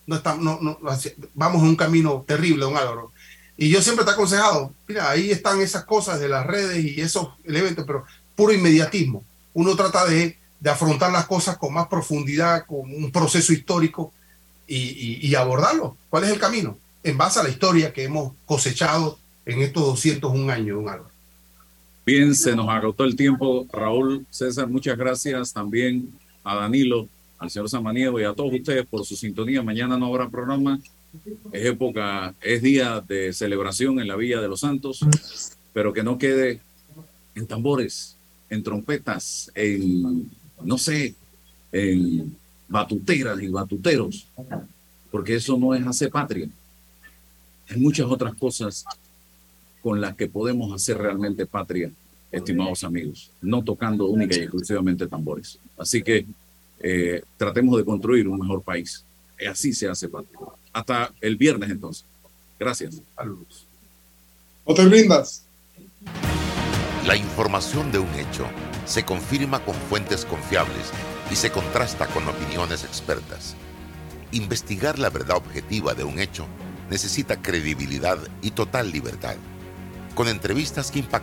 no estamos, no, no, vamos en un camino terrible, don Álvaro. Y yo siempre te he aconsejado, mira, ahí están esas cosas de las redes y esos elementos, pero puro inmediatismo. Uno trata de, de afrontar las cosas con más profundidad, con un proceso histórico y, y abordarlo. ¿Cuál es el camino? En base a la historia que hemos cosechado en estos 201 años, don Álvaro. Bien, se nos agotó el tiempo. Raúl, César, muchas gracias también a Danilo, al señor Samaniego y a todos ustedes por su sintonía. Mañana no habrá programa. Es época, es día de celebración en la Villa de los Santos, pero que no quede en tambores, en trompetas, en, no sé, en batuteras y batuteros, porque eso no es hacer patria hay muchas otras cosas con las que podemos hacer realmente patria, estimados amigos, no tocando única y exclusivamente tambores. Así que eh, tratemos de construir un mejor país. Así se hace patria. Hasta el viernes entonces. Gracias. Saludos. No te brindas. La información de un hecho se confirma con fuentes confiables y se contrasta con opiniones expertas. Investigar la verdad objetiva de un hecho necesita credibilidad y total libertad. Con entrevistas que impactan